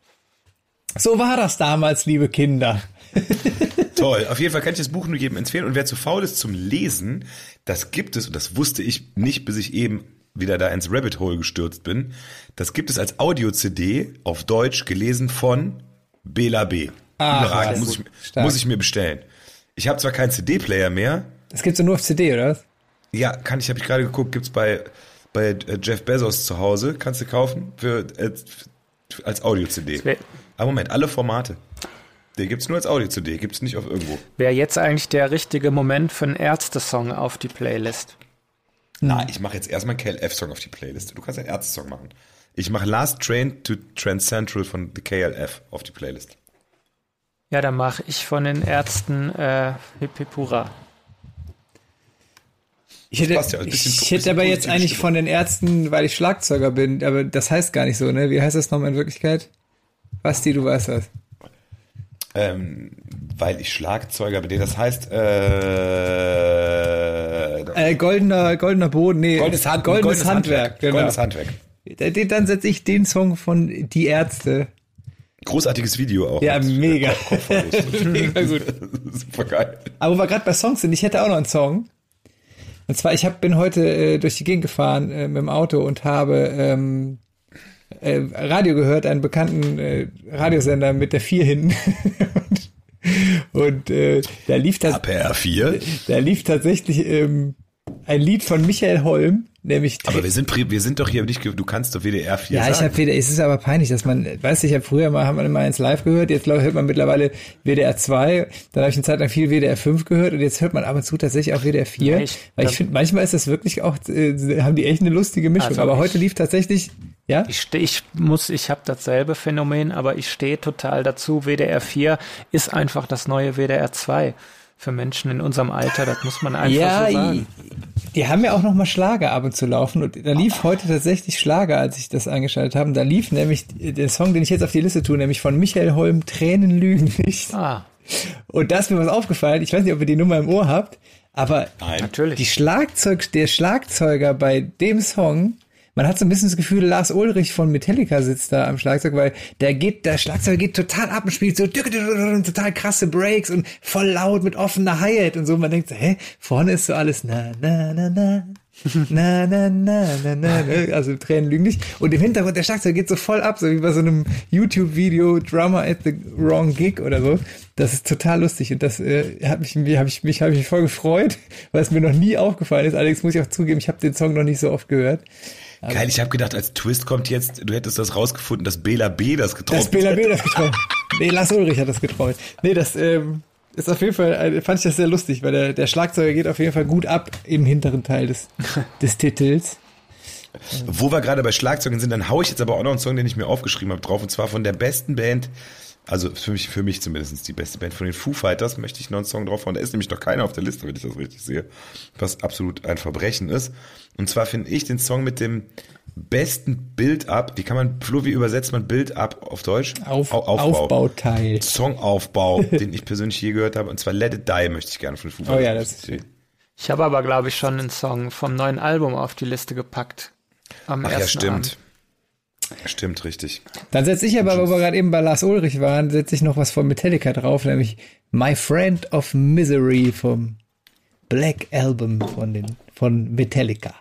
So war das damals, liebe Kinder. (laughs) Toll. Auf jeden Fall kann ich das Buch nur jedem empfehlen. Und wer zu faul ist zum Lesen, das gibt es, und das wusste ich nicht, bis ich eben wieder da ins Rabbit Hole gestürzt bin. Das gibt es als Audio-CD auf Deutsch gelesen von Bela B. Ah, muss, ich, muss ich mir bestellen. Ich habe zwar keinen CD-Player mehr. Das gibt's ja nur auf CD, oder? Ja, kann ich, habe ich gerade geguckt, gibt's bei bei äh, Jeff Bezos zu Hause, kannst du kaufen für, äh, als Audio-CD. Aber Moment, alle Formate. Den gibt's nur als Audio-CD, gibt's nicht auf irgendwo. Wäre jetzt eigentlich der richtige Moment für einen Ärzte-Song auf die Playlist? Na, ich mache jetzt erstmal einen KLF-Song auf die Playlist. Du kannst einen Ärzte-Song machen. Ich mache Last Train to Trans Central von The KLF auf die Playlist. Ja, dann mache ich von den Ärzten äh, Hip Hip Hurra. Ich hätte, ja, ich hätte aber jetzt eigentlich Stimmung. von den Ärzten, weil ich Schlagzeuger bin, aber das heißt gar nicht so, ne? Wie heißt das nochmal in Wirklichkeit? Basti, du weißt das. Ähm, weil ich Schlagzeuger bin. Das heißt, äh, Äh, goldener, goldener Boden, nee. goldenes, Hand, goldenes, Handwerk. Genau. Goldenes Handwerk. Dann setze ich den Song von Die Ärzte. Großartiges Video auch. Ja, mega. (laughs) Mega gut. (laughs) Super geil. Aber wo wir gerade bei Songs sind, ich hätte auch noch einen Song. Und zwar, ich hab, bin heute äh, durch die Gegend gefahren äh, mit dem Auto und habe ähm, äh, Radio gehört, einen bekannten äh, Radiosender mit der 4 hinten. und (laughs) und äh, da lief das, APR 4. da lief tatsächlich ähm, ein Lied von Michael Holm, nämlich Aber wir sind, wir sind doch hier nicht, du kannst doch WDR 4 Ja, ich sagen. habe wieder, es ist aber peinlich, dass man, weißt du, ich habe früher mal, haben wir mal ins Live gehört, jetzt hört man mittlerweile WDR 2, dann habe ich eine Zeit lang viel WDR 5 gehört und jetzt hört man ab und zu tatsächlich auch WDR 4, Echt? weil ich finde, manchmal ist das wirklich auch, äh, haben die echt eine lustige Mischung, Also aber ich- heute lief tatsächlich, ja, Ich stehe, ich muss, ich habe dasselbe Phänomen, aber ich stehe total dazu. WDR 4 ist einfach das neue WDR 2 für Menschen in unserem Alter. Das muss man einfach ja, so sagen. die haben ja auch noch mal Schlager ab und zu laufen und da lief heute tatsächlich Schlager, als ich das eingeschaltet habe. Da lief nämlich der Song, den ich jetzt auf die Liste tue, nämlich von Michael Holm, Tränen lügen nicht. Ah, Und da ist mir was aufgefallen. Ich weiß nicht, ob ihr die Nummer im Ohr habt, aber Nein. natürlich. die Schlagzeug, der Schlagzeuger bei dem Song, man hat so ein bisschen das Gefühl, Lars Ulrich von Metallica sitzt da am Schlagzeug, weil der geht, der Schlagzeuger geht total ab und spielt so total krasse Breaks und voll laut mit offener Hi-Hat und so. Man denkt so, hä, vorne ist so alles na, na, na, na. Na, na, na, na, na, na, also Tränen lügen nicht. Und im Hintergrund der Schlagzeug geht so voll ab, so wie bei so einem YouTube-Video Drummer at the Wrong Gig oder so. Das ist total lustig und das äh, hat mich, habe ich mich, habe ich voll gefreut, weil es mir noch nie aufgefallen ist. Allerdings muss ich auch zugeben, ich habe den Song noch nicht so oft gehört. Geil, ich habe gedacht, als Twist kommt jetzt, du hättest das rausgefunden, dass Bela B das getroffen Das Bela B das geträumt. (laughs) Nee, Lars Ulrich hat das geträumt. Nee, das ähm, ist auf jeden Fall, fand ich das sehr lustig, weil der, der Schlagzeuger geht auf jeden Fall gut ab im hinteren Teil des, (laughs) des Titels. Wo wir gerade bei Schlagzeugen sind, dann hau ich jetzt aber auch noch einen Song, den ich mir aufgeschrieben habe, drauf. Und zwar von der besten Band, also für mich, für mich zumindest die beste Band von den Foo Fighters, möchte ich noch einen Song drauf hauen. Da ist nämlich noch keiner auf der Liste, wenn ich das richtig sehe, was absolut ein Verbrechen ist. Und zwar finde ich den Song mit dem besten Build-up, wie kann man, Flo, wie übersetzt man Build-up auf Deutsch? Auf, Au- Aufbauteil. Songaufbau, (laughs) den ich persönlich je gehört habe. Und zwar Let It Die möchte ich gerne von den Foo Fighters. Oh ja, das ist sehen. Ich habe aber, glaube ich, schon einen Song vom neuen Album auf die Liste gepackt. Am Ach ja, stimmt. Abend. Stimmt, richtig. Dann setze ich aber, wo wir gerade eben bei Lars Ulrich waren, setze ich noch was von Metallica drauf, nämlich My Friend of Misery vom Black Album von den von Metallica.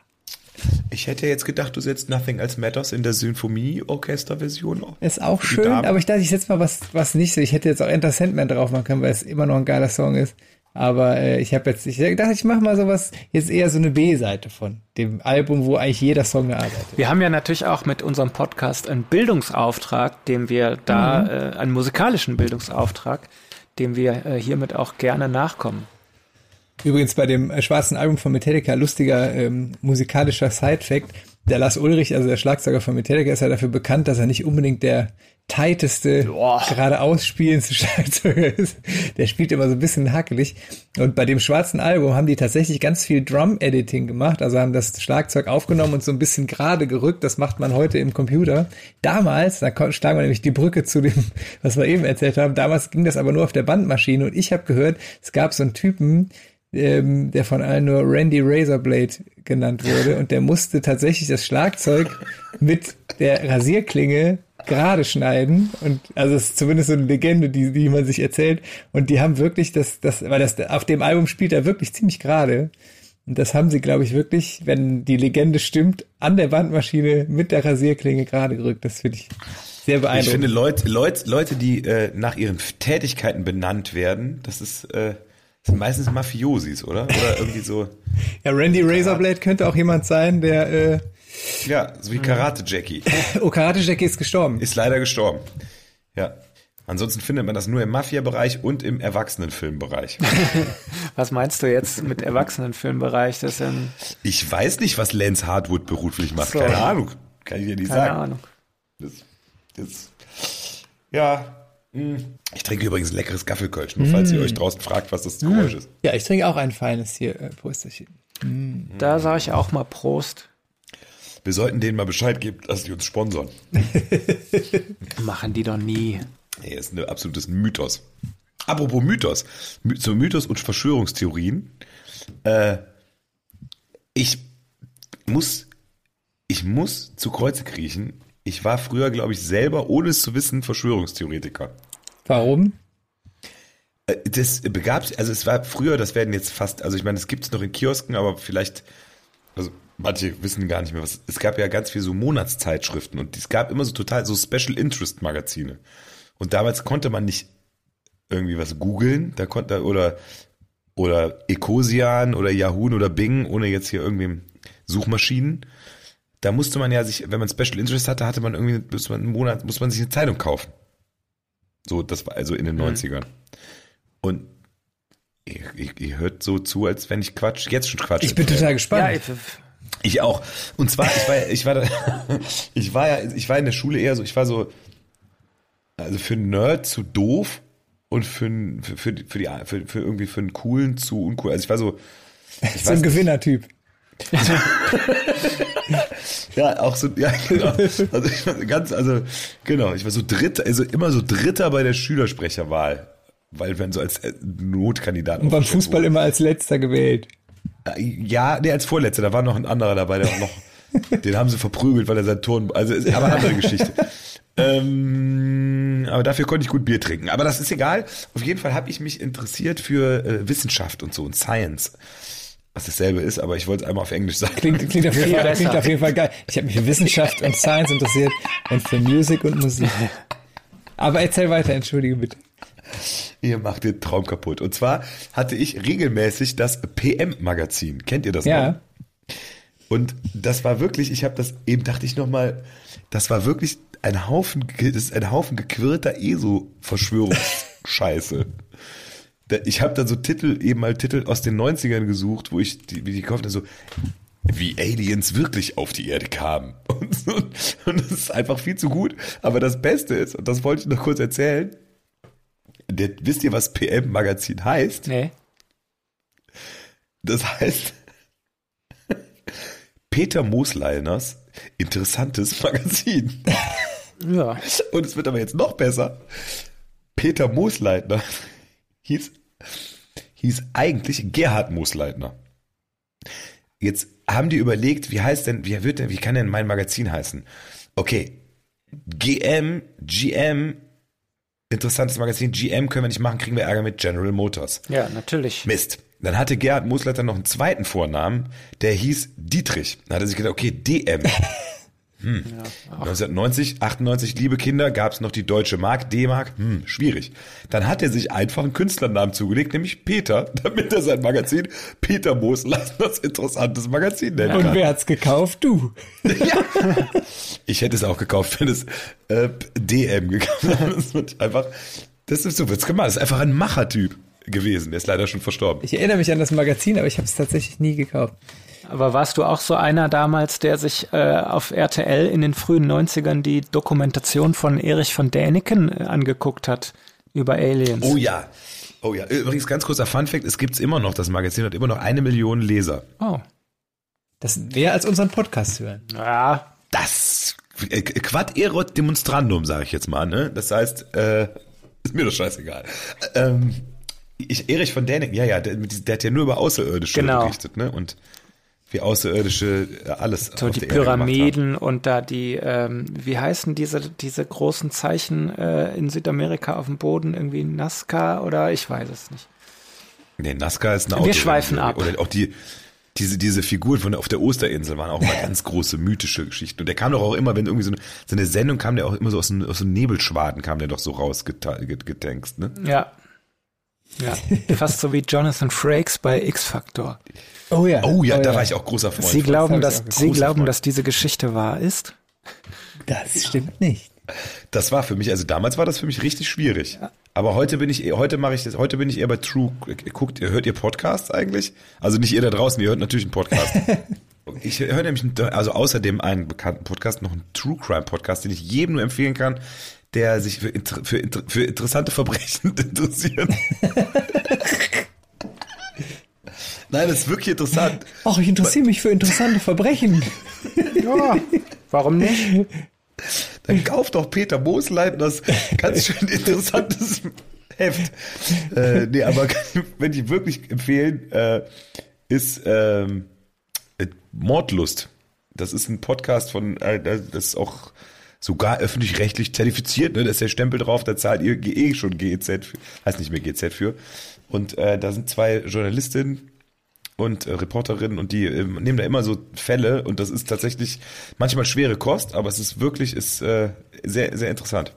Ich hätte jetzt gedacht, du setzt Nothing Else Matters in der Symphonie-Orchester-Version auf. Ist auch schön, aber ich dachte, ich setze mal was, was nicht so. Ich hätte jetzt auch Enter Sandman drauf machen können, weil es immer noch ein geiler Song ist. Aber äh, ich habe jetzt, ich dachte, ich mache mal sowas, jetzt eher so eine B-Seite von dem Album, wo eigentlich jeder Song eine arbeitet. Wir haben ja natürlich auch mit unserem Podcast einen Bildungsauftrag, dem wir da, Mhm. äh, einen musikalischen Bildungsauftrag, dem wir äh, hiermit auch gerne nachkommen. Übrigens bei dem äh, schwarzen Album von Metallica, lustiger ähm, musikalischer Side-Fact, der Lars Ulrich, also der Schlagzeuger von Metallica, ist ja dafür bekannt, dass er nicht unbedingt der tighteste, Boah. geradeaus spielendste (laughs) Schlagzeuger ist. Der spielt immer so ein bisschen hackelig. Und bei dem schwarzen Album haben die tatsächlich ganz viel Drum-Editing gemacht, also haben das Schlagzeug aufgenommen und so ein bisschen gerade gerückt. Das macht man heute im Computer. Damals, da schlagen wir nämlich die Brücke zu dem, (laughs) was wir eben erzählt haben, damals ging das aber nur auf der Bandmaschine und ich habe gehört, es gab so einen Typen, ähm, der von allen nur Randy Razorblade genannt wurde und der musste tatsächlich das Schlagzeug mit der Rasierklinge gerade schneiden und also es ist zumindest so eine Legende, die, die man sich erzählt und die haben wirklich das, das, weil das auf dem Album spielt er wirklich ziemlich gerade und das haben sie, glaube ich, wirklich, wenn die Legende stimmt, an der Bandmaschine mit der Rasierklinge gerade gerückt. Das finde ich sehr Ich beeindruckend. finde Leute, Leute, Leute, die äh, nach ihren Tätigkeiten benannt werden, das ist äh, das sind meistens Mafiosis, oder? Oder irgendwie so, (laughs) ja, Randy Razorblade könnte auch jemand sein, der äh, ja, so wie Karate Jackie. (laughs) Oh, Karate Jackie ist gestorben. Ist leider gestorben. Ja. Ansonsten findet man das nur im Mafia-Bereich und im Erwachsenenfilmbereich. (laughs) Was meinst du jetzt mit Erwachsenenfilmbereich? Das ein, Ich weiß nicht, was Lance Hardwood beruflich macht. So. Keine Ahnung. Kann ich dir nicht keine sagen. Ahnung. Das, das, ja. mh. Ich trinke übrigens leckeres Gaffelkölsch, nur falls ihr euch draußen fragt, was das Geräusch ist. Ja, ich trinke auch ein feines hier, äh, Posterchen. Da sage ich auch mal Prost. Wir sollten denen mal Bescheid geben, dass sie uns sponsern. (laughs) Machen die doch nie. Nee, ist ein absolutes Mythos. Apropos Mythos. My zu Mythos und Verschwörungstheorien. Äh, ich muss, ich muss zu Kreuze kriechen. Ich war früher, glaube ich, selber, ohne es zu wissen, Verschwörungstheoretiker. Warum? Äh, Das begab sich, also es war früher, das werden jetzt fast, also ich meine, es gibt es noch in Kiosken, aber vielleicht, also manche wissen gar nicht mehr was. Es gab ja ganz viel so Monatszeitschriften und es gab immer so total so Special Interest Magazine. Und damals konnte man nicht irgendwie was googeln, da konnte oder oder Ecosian oder Yahoo oder Bing, ohne jetzt hier irgendwie Suchmaschinen. Da musste man ja sich, wenn man Special Interest hatte, hatte man irgendwie bis man einen Monat, muss man sich eine Zeitung kaufen. So, das war also in den 90ern. Und ihr, ihr, ihr hört so zu, als wenn ich Quatsch, jetzt schon Quatsch. Ich bin total Ja, gespannt. Ich Ich auch. Und zwar, ich war, ich war, da, (laughs) ich war ja, ich war in der Schule eher so, ich war so, also für einen Nerd zu doof und für, für, für, die- für die, für, für irgendwie für einen coolen zu uncool. Also ich war so, ich so ein. Gewinnertyp. (laughs) Ja, auch so, ja, genau. Also ich war ganz, also, genau, ich war so dritter, also immer so dritter bei der Schülersprecherwahl. Weil wenn so als äh, Notkandidat. Und beim Fußball wurde. immer als letzter gewählt. Ja, nee, als Vorletzter, da war noch ein anderer dabei, der auch noch, (laughs) den haben sie verprügelt, weil er sein Turn, also, ist aber eine andere Geschichte. (laughs) Ähm, aber dafür konnte ich gut Bier trinken. Aber das ist egal. Auf jeden Fall habe ich mich interessiert für äh, Wissenschaft und so und Science. Was dasselbe ist, aber ich wollte es einmal auf Englisch sagen. Klingt, klingt, auf jeden Fall, klingt auf jeden Fall geil. Ich habe mich für Wissenschaft und Science interessiert und für Musik und Musik. (laughs) Aber erzähl weiter, entschuldige bitte. Ihr macht den Traum kaputt. Und zwar hatte ich regelmäßig das PM-Magazin. Kennt ihr das Ja. noch? Und das war wirklich, ich habe das, eben dachte ich nochmal, das war wirklich ein Haufen, das ist ein Haufen gequirlter ESO-Verschwörungsscheiße. Da- Ich habe dann so Titel, eben mal Titel aus den 90ern gesucht, wo ich die, wie die gekauft habe, so, wie Aliens wirklich auf die Erde kamen. (laughs) Und, und das ist einfach viel zu gut. Aber das Beste ist, und das wollte ich noch kurz erzählen, der, wisst ihr, was PM-Magazin heißt? Nee. Das heißt, (laughs) Peter Mosleiners interessantes Magazin. Ja. Und es wird aber jetzt noch besser. Peter Moosleitner hieß, hieß eigentlich Gerhard Moosleitner. Jetzt haben die überlegt, wie heißt denn, wie wird denn, wie kann denn mein Magazin heißen? Okay. GM, GM, interessantes Magazin, GM können wir nicht machen, kriegen wir Ärger mit General Motors. Ja, natürlich. Mist. Dann hatte Gerhard Moosleiter noch einen zweiten Vornamen, der hieß Dietrich. Dann hat er sich gedacht, okay, DM. (laughs) Hm. 1990, 98, liebe Kinder, gab es noch die deutsche Mark, D-Mark, hm, schwierig. Dann hat er sich einfach einen Künstlernamen zugelegt, nämlich Peter, (laughs) damit er sein Magazin Peter Moosleitners interessantes Magazin nennen Und kann. wer hat's gekauft? Du. Ich hätte es auch gekauft, wenn es äh, DM gekauft hätte. Das wird einfach, das ist so wird's gemacht. Das ist einfach ein Machertyp gewesen. Der ist leider schon verstorben. Ich erinnere mich an das Magazin, aber ich habe es tatsächlich nie gekauft. Aber warst du auch so einer damals, der sich äh, auf RTL in den frühen 90ern die Dokumentation von Erich von Däniken äh, angeguckt hat über Aliens? Oh ja. Oh ja. Übrigens ganz kurzer Funfact, es gibt's immer noch, das Magazin hat immer noch eine Million Leser. Oh. Das mehr als unseren Podcast hören. Ja, Das äh, Quad erot demonstrandum, sage ich jetzt mal, ne? Das heißt, äh, ist mir doch scheißegal. Ähm, ich, Erich von Däniken, ja, ja, der, der hat ja nur über Außerirdische Genau. berichtet, ne? Und wie Außerirdische äh, alles so die. Pyramiden und da die, ähm, wie heißen diese, diese großen Zeichen äh, in Südamerika auf dem Boden? Irgendwie Nazca oder ich weiß es nicht. Nee, Nazca ist eine Wir schweifen ab. Oder auch die, diese, diese Figuren von auf der Osterinsel waren auch mal ganz große mythische Geschichten. Und der kam doch auch immer, wenn irgendwie so eine, so eine Sendung kam, der auch immer so aus, einem- aus einem Nebelschwaden kam der doch so rausgetankst, ne? Ja. Ja, (laughs) fast so wie Jonathan Frakes bei X-Factor. Oh ja. Oh ja, da war ich auch großer Freund Sie glauben, dass, Sie glauben, Freund. dass diese Geschichte wahr ist? Das stimmt nicht. Das war für mich, also damals war das für mich richtig schwierig. Aber heute bin ich, heute mache ich das, heute bin ich eher bei True. Guckt, ihr hört ihr Podcasts eigentlich? Also nicht ihr da draußen, ihr hört natürlich einen Podcast. (laughs) Ich höre nämlich, also außerdem einen bekannten Podcast, noch einen True Crime Podcast, den ich jedem nur empfehlen kann, der sich für, inter- für, inter- für interessante Verbrechen (laughs) interessiert. Nein, das ist wirklich interessant. Ach, ich interessiere mich für interessante Verbrechen. Ja, warum nicht? Dann kauft doch Peter Moslein das ganz schön interessantes Heft. Äh, nee, aber (laughs) wenn ich wirklich empfehlen, äh, ist ähm, äh, Mordlust. Das ist ein Podcast von, äh, das ist auch sogar öffentlich-rechtlich zertifiziert, ne? Da ist der Stempel drauf, da zahlt ihr eh schon GEZ, für, heißt nicht mehr GEZ für. Und äh, da sind zwei Journalistinnen und äh, Reporterinnen und die äh, nehmen da immer so Fälle und das ist tatsächlich manchmal schwere Kost, aber es ist wirklich ist äh, sehr sehr interessant.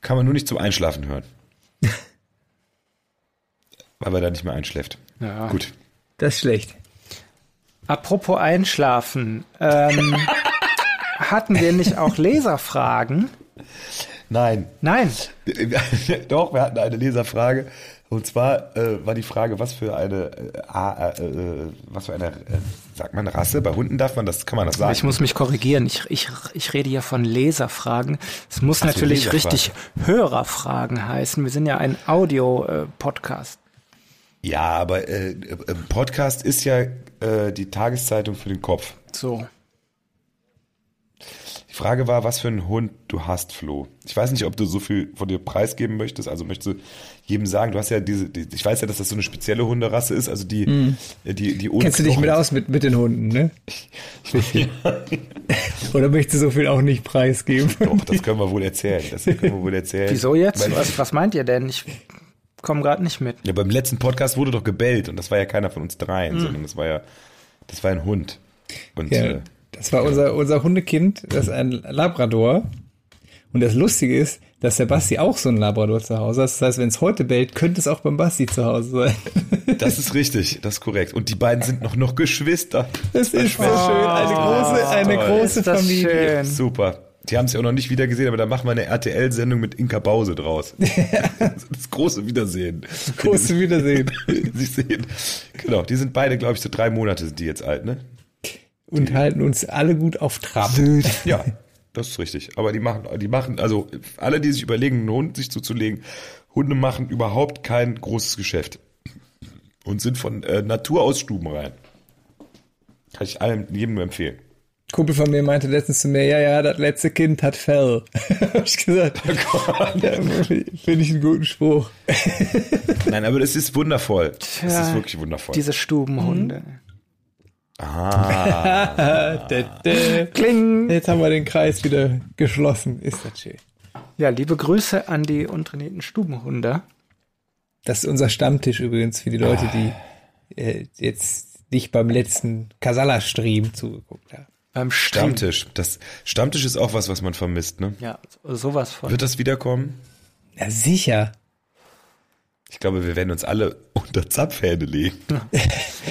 Kann man nur nicht zum Einschlafen hören. (laughs) Weil man da nicht mehr einschläft. Ja. Gut. Das ist schlecht. Apropos Einschlafen. Ähm, (laughs) hatten wir nicht auch (laughs) Leserfragen? Nein. Nein. (laughs) Doch, wir hatten eine Leserfrage. Und zwar äh, war die Frage, was für eine, äh, äh, äh, was für eine, äh, sagt man Rasse? Bei Hunden darf man das, kann man das sagen? Ich muss mich korrigieren. Ich, ich, ich rede hier von Leserfragen. Es muss Ach natürlich richtig Hörerfragen heißen. Wir sind ja ein Audio-Podcast. ja, aber äh, Podcast ist ja die Tageszeitung für den Kopf. So. Die Frage war, was für einen Hund du hast, Flo. Ich weiß nicht, ob du so viel von dir preisgeben möchtest. Also möchtest du jedem sagen, du hast ja diese, die, ich weiß ja, dass das so eine spezielle Hunderasse ist, also die, äh, die, die ohne. Kennst du dich mit aus mit, mit den Hunden, ne? (laughs) Oder möchtest du so viel auch nicht preisgeben? Doch, das können wir wohl erzählen. Das können wir wohl erzählen. Wieso jetzt? Weil, Was, was meint ihr denn? Ich komme gerade nicht mit. Ja, beim letzten Podcast wurde doch gebellt und das war ja keiner von uns dreien, sondern das war ja, das war ein Hund. Und Ja, äh, das war unser, unser Hundekind, das ist ein Labrador. Und das Lustige ist, dass der Basti auch so ein Labrador zu Hause hat. Das heißt, wenn es heute bellt, könnte es auch beim Basti zu Hause sein. das ist richtig, das ist korrekt. Und die beiden sind noch, noch Geschwister. Das ist so schön. Eine große, eine toll. große das Familie. schön. Super. Die haben es ja auch noch nicht wieder gesehen, aber da machen wir eine RTL-Sendung mit Inka Bause draus. (laughs) Das große Wiedersehen. Große Wiedersehen. (laughs) Sie sehen. Genau, die sind beide, glaube ich, so drei Monate sind die jetzt alt, ne? Und halten uns alle gut auf Trab. (laughs) Ja, das ist richtig. Aber die machen, die machen, also alle, die sich überlegen, einen Hund sich zuzulegen, Hunde machen überhaupt kein großes Geschäft. Und sind von äh, Natur aus stubenrein. Kann ich allen, jedem nur empfehlen. Kumpel von mir meinte letztens zu mir, ja, ja, das letzte Kind hat Fell. (laughs) Hab ich gesagt. (laughs) Ja, Finde ich einen guten Spruch. Nein, aber das ist wundervoll. Das Tja, ist wirklich wundervoll. Diese Stubenhunde. Ah. (laughs) Kling. Jetzt haben wir den Kreis wieder geschlossen. Ist das schön. Ja, liebe Grüße an die untrainierten Stubenhunde. Das ist unser Stammtisch übrigens für die Leute, die äh, jetzt nicht beim letzten Kasala-Stream zugeguckt haben. Beim Stream. Stammtisch. Das Stammtisch ist auch was, was man vermisst, ne? Ja, so- sowas von. Wird das wiederkommen? Ja, sicher. Ich glaube, wir werden uns alle (laughs) unter Zapfhähne legen.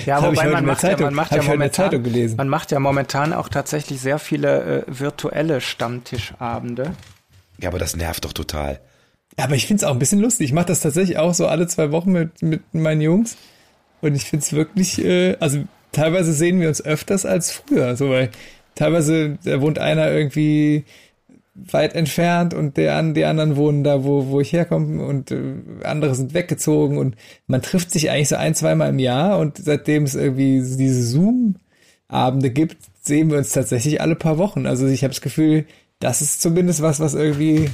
Ja, wobei man macht, ja, Zeitung- man macht ja momentan, Zeitung gelesen. man macht ja momentan auch tatsächlich sehr viele äh, virtuelle Stammtischabende. Ja, aber das nervt doch total. Aber ich finde es auch ein bisschen lustig. Ich mache das tatsächlich auch so alle zwei Wochen mit, mit meinen Jungs. Und ich finde es wirklich, äh, also teilweise sehen wir uns öfters als früher. So, weil teilweise, da wohnt einer irgendwie weit entfernt und der, an- die anderen wohnen da, wo, wo ich herkomme und äh, andere sind weggezogen und man trifft sich eigentlich so ein, zweimal im Jahr und seitdem es irgendwie diese Zoom-Abende gibt, sehen wir uns tatsächlich alle paar Wochen. Also ich habe das Gefühl, das ist zumindest was, was irgendwie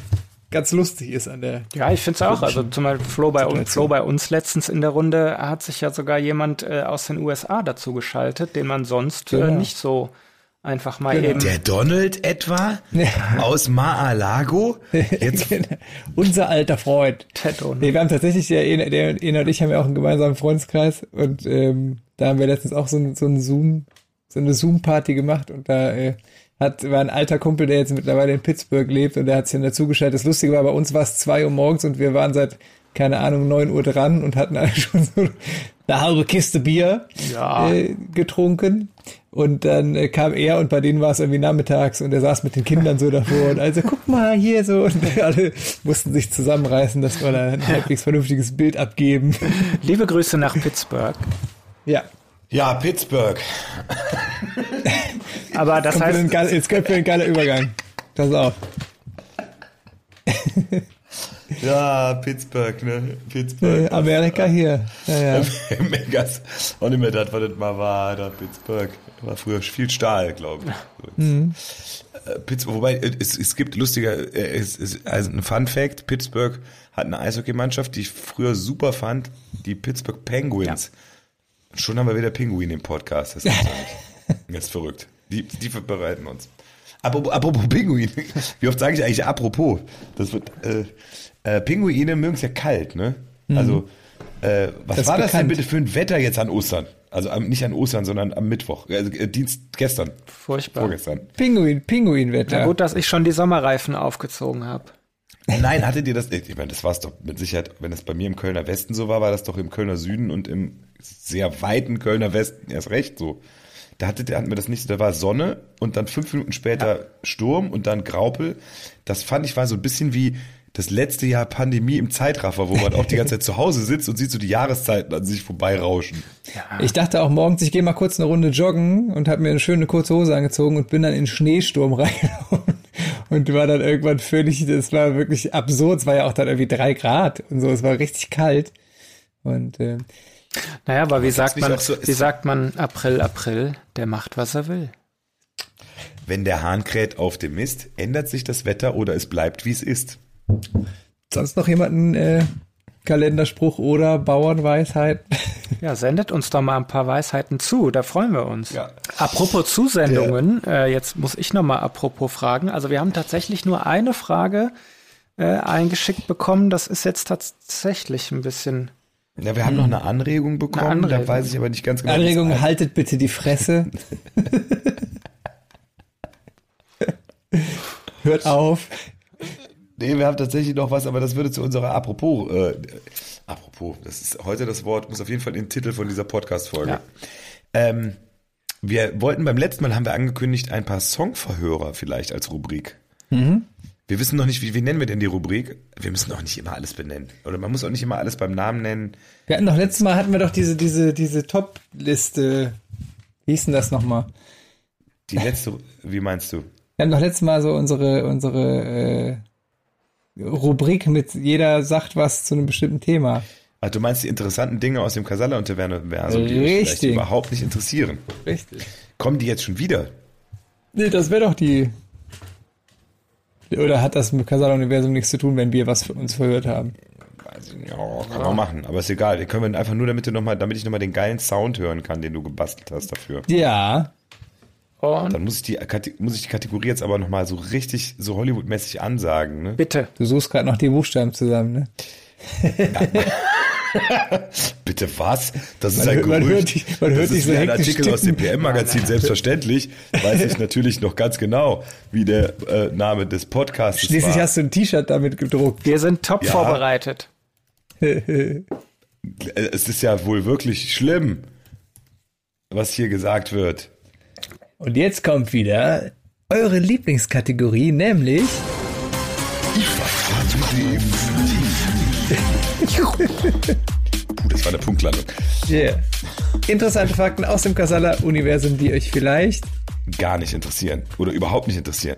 ganz lustig ist an der. Ja, ich finde es auch. Also zum Beispiel Flo bei, uns. Flo bei uns letztens in der Runde hat sich ja sogar jemand äh, aus den USA dazu geschaltet, den man sonst äh, Genau. nicht so einfach mal Genau. eben. Der Donald etwa? Aus Mar-a-Lago? Jetzt (laughs) Unser alter Freund. Tetto, ne? Nee, wir haben tatsächlich, der Ene, der Ene und ich haben ja auch einen gemeinsamen Freundeskreis und ähm, da haben wir letztens auch so, ein, so ein Zoom, so eine Zoom-Party gemacht und da äh, hat, war ein alter Kumpel, der jetzt mittlerweile in Pittsburgh lebt und der hat sich dann dazugeschaltet. Das Lustige war, bei uns war es zwei Uhr morgens und wir waren seit, keine Ahnung, neun Uhr dran und hatten alle (laughs) schon so eine halbe Kiste Bier Ja. äh, getrunken. Und dann äh, kam er und bei denen war es irgendwie nachmittags und er saß mit den Kindern so davor und also guck mal hier so und (laughs) alle mussten sich zusammenreißen, dass wir da ein halbwegs vernünftiges Bild abgeben. Liebe Grüße nach Pittsburgh. Ja. Ja, Pittsburgh. (laughs) Aber das heißt, geil, jetzt kommt wieder ein geiler Übergang. Pass auf. (laughs) Ja, Pittsburgh, ne? Pittsburgh. Amerika hier. Ja, ja. (laughs) Megas. Auch nicht mehr das, was das mal war, da Pittsburgh. War früher viel Stahl, glaube ich. Mhm. Äh, Pittsburgh, wobei, äh, es, es gibt lustiger, äh, es, es, also ein Fun Fact, Pittsburgh hat eine Eishockeymannschaft, die ich früher super fand, die Pittsburgh Penguins. Und schon haben wir wieder Pinguin im Podcast, das ist. (laughs) Das ist verrückt. Die, die bereiten uns. Apropos, apropos Pinguin, wie oft sage ich eigentlich apropos? Das wird, äh, äh, Pinguine mögen es ja kalt, ne? Also, äh, was Mhm. Das war das denn bitte für ein Wetter jetzt an Ostern? Also am, nicht an Ostern, sondern am Mittwoch. Also, äh, Dienst, gestern, furchtbar. vorgestern. Pinguin, Pinguinwetter. Na gut, dass ich schon die Sommerreifen aufgezogen habe. Nein, hattet ihr das? Ich meine, das war es doch mit Sicherheit, wenn es bei mir im Kölner Westen so war, war das doch im Kölner Süden und im sehr weiten Kölner Westen erst recht so. Da hattet ihr, hatten wir das nicht so, da war Sonne und dann fünf Minuten später Sturm und dann Graupel. Das fand ich war so ein bisschen wie das letzte Jahr Pandemie im Zeitraffer, wo man auch die ganze Zeit zu Hause sitzt und sieht so die Jahreszeiten an sich vorbeirauschen. Ich dachte auch morgens, ich gehe mal kurz eine Runde joggen und habe mir eine schöne kurze Hose angezogen und bin dann in den Schneesturm (laughs) reingelaufen und war dann irgendwann völlig, das war wirklich absurd, es war ja auch dann irgendwie drei Grad und so, es war richtig kalt und äh, Naja, aber wie sagt man, so- wie sagt man April, April, der macht, was er will. Wenn der Hahn kräht auf dem Mist, ändert sich das Wetter oder es bleibt wie es ist. Sonst noch jemanden äh, Kalenderspruch oder Bauernweisheit? Ja, sendet uns doch mal ein paar Weisheiten zu, da freuen wir uns. Ja. Apropos Zusendungen, äh, jetzt muss ich noch mal apropos fragen. Also wir haben tatsächlich nur eine Frage äh, eingeschickt bekommen. Das ist jetzt tatsächlich ein bisschen. Ja, wir haben noch eine Anregung bekommen, Eine Anregung. da weiß ich aber nicht ganz genau. Anregung, haltet bitte die Fresse. (laughs) Hört auf. Nee, wir haben tatsächlich noch was, aber das würde zu unserer Apropos, äh, Apropos, das ist heute das Wort, muss auf jeden Fall in den Titel von dieser Podcast-Folge. Ja. Ähm, wir wollten beim letzten Mal, haben wir angekündigt, ein paar Songverhörer vielleicht als Rubrik. Wir wissen noch nicht, wie, wie nennen wir denn die Rubrik? Wir müssen auch nicht immer alles benennen. Oder man muss auch nicht immer alles beim Namen nennen. Wir hatten doch letztes Mal hatten wir doch diese, diese, diese Top-Liste. Wie hieß denn das nochmal? Die letzte, wie meinst du? Wir haben doch letztes Mal so unsere, unsere äh, Rubrik mit jeder sagt was zu einem bestimmten Thema. Ah, du meinst die interessanten Dinge aus dem Casalla-Universum, die dich vielleicht überhaupt nicht interessieren. Richtig. Kommen die jetzt schon wieder? Nee, das wäre doch die. Oder hat das mit Kasala-Universum nichts zu tun, wenn wir was für uns verhört haben? Weiß ich nicht. Ja, kann man machen, aber ist egal. Den können wir einfach nur, damit du noch mal, damit ich nochmal den geilen Sound hören kann, den du gebastelt hast dafür. Ja. Und Dann muss ich die, muss ich die Kategorie jetzt aber nochmal so richtig, so Hollywood-mäßig ansagen, ne? bitte. Du suchst gerade noch die Buchstaben zusammen, ne? (laughs) Bitte was? Das ist Man ein hört- man Gerücht. hört dich- man hört das dich ist so ein Artikel aus dem. PM-Magazin. Selbstverständlich weiß ich natürlich noch ganz genau, wie der äh, Name des Podcasts Schließlich war. hast du ein T-Shirt damit gedruckt. Wir sind top Ja. vorbereitet. Äh, es ist ja wohl wirklich schlimm, was hier gesagt wird. Und jetzt kommt wieder eure Lieblingskategorie, nämlich Puh, (laughs) das war eine Punktlandung. yeah. interessante Fakten aus dem Kasala-Universum, die euch vielleicht gar nicht interessieren oder überhaupt nicht interessieren.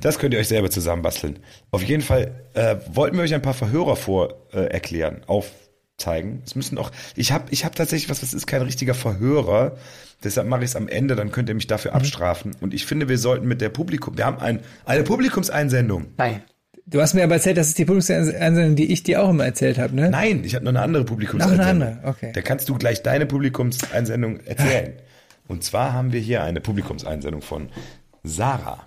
Das könnt ihr euch selber zusammenbasteln. Auf jeden Fall äh, wollten wir euch ein paar Verhörer vor äh, erklären, aufzeigen. Es müssen auch. Ich habe ich hab tatsächlich was. Das ist kein richtiger Verhörer. Deshalb mache ich es am Ende. Dann könnt ihr mich dafür abstrafen. Und ich finde, wir sollten mit der Publikum. Wir haben ein, eine Publikumseinsendung. Nein. Du hast mir aber erzählt, das ist die Publikumseinsendung, die ich dir auch immer erzählt habe, ne? Nein, ich habe noch eine andere Noch Publikumseinsendung. eine andere, okay. Da kannst du gleich deine Publikumseinsendung erzählen. Und zwar haben wir hier eine Publikumseinsendung von Sarah.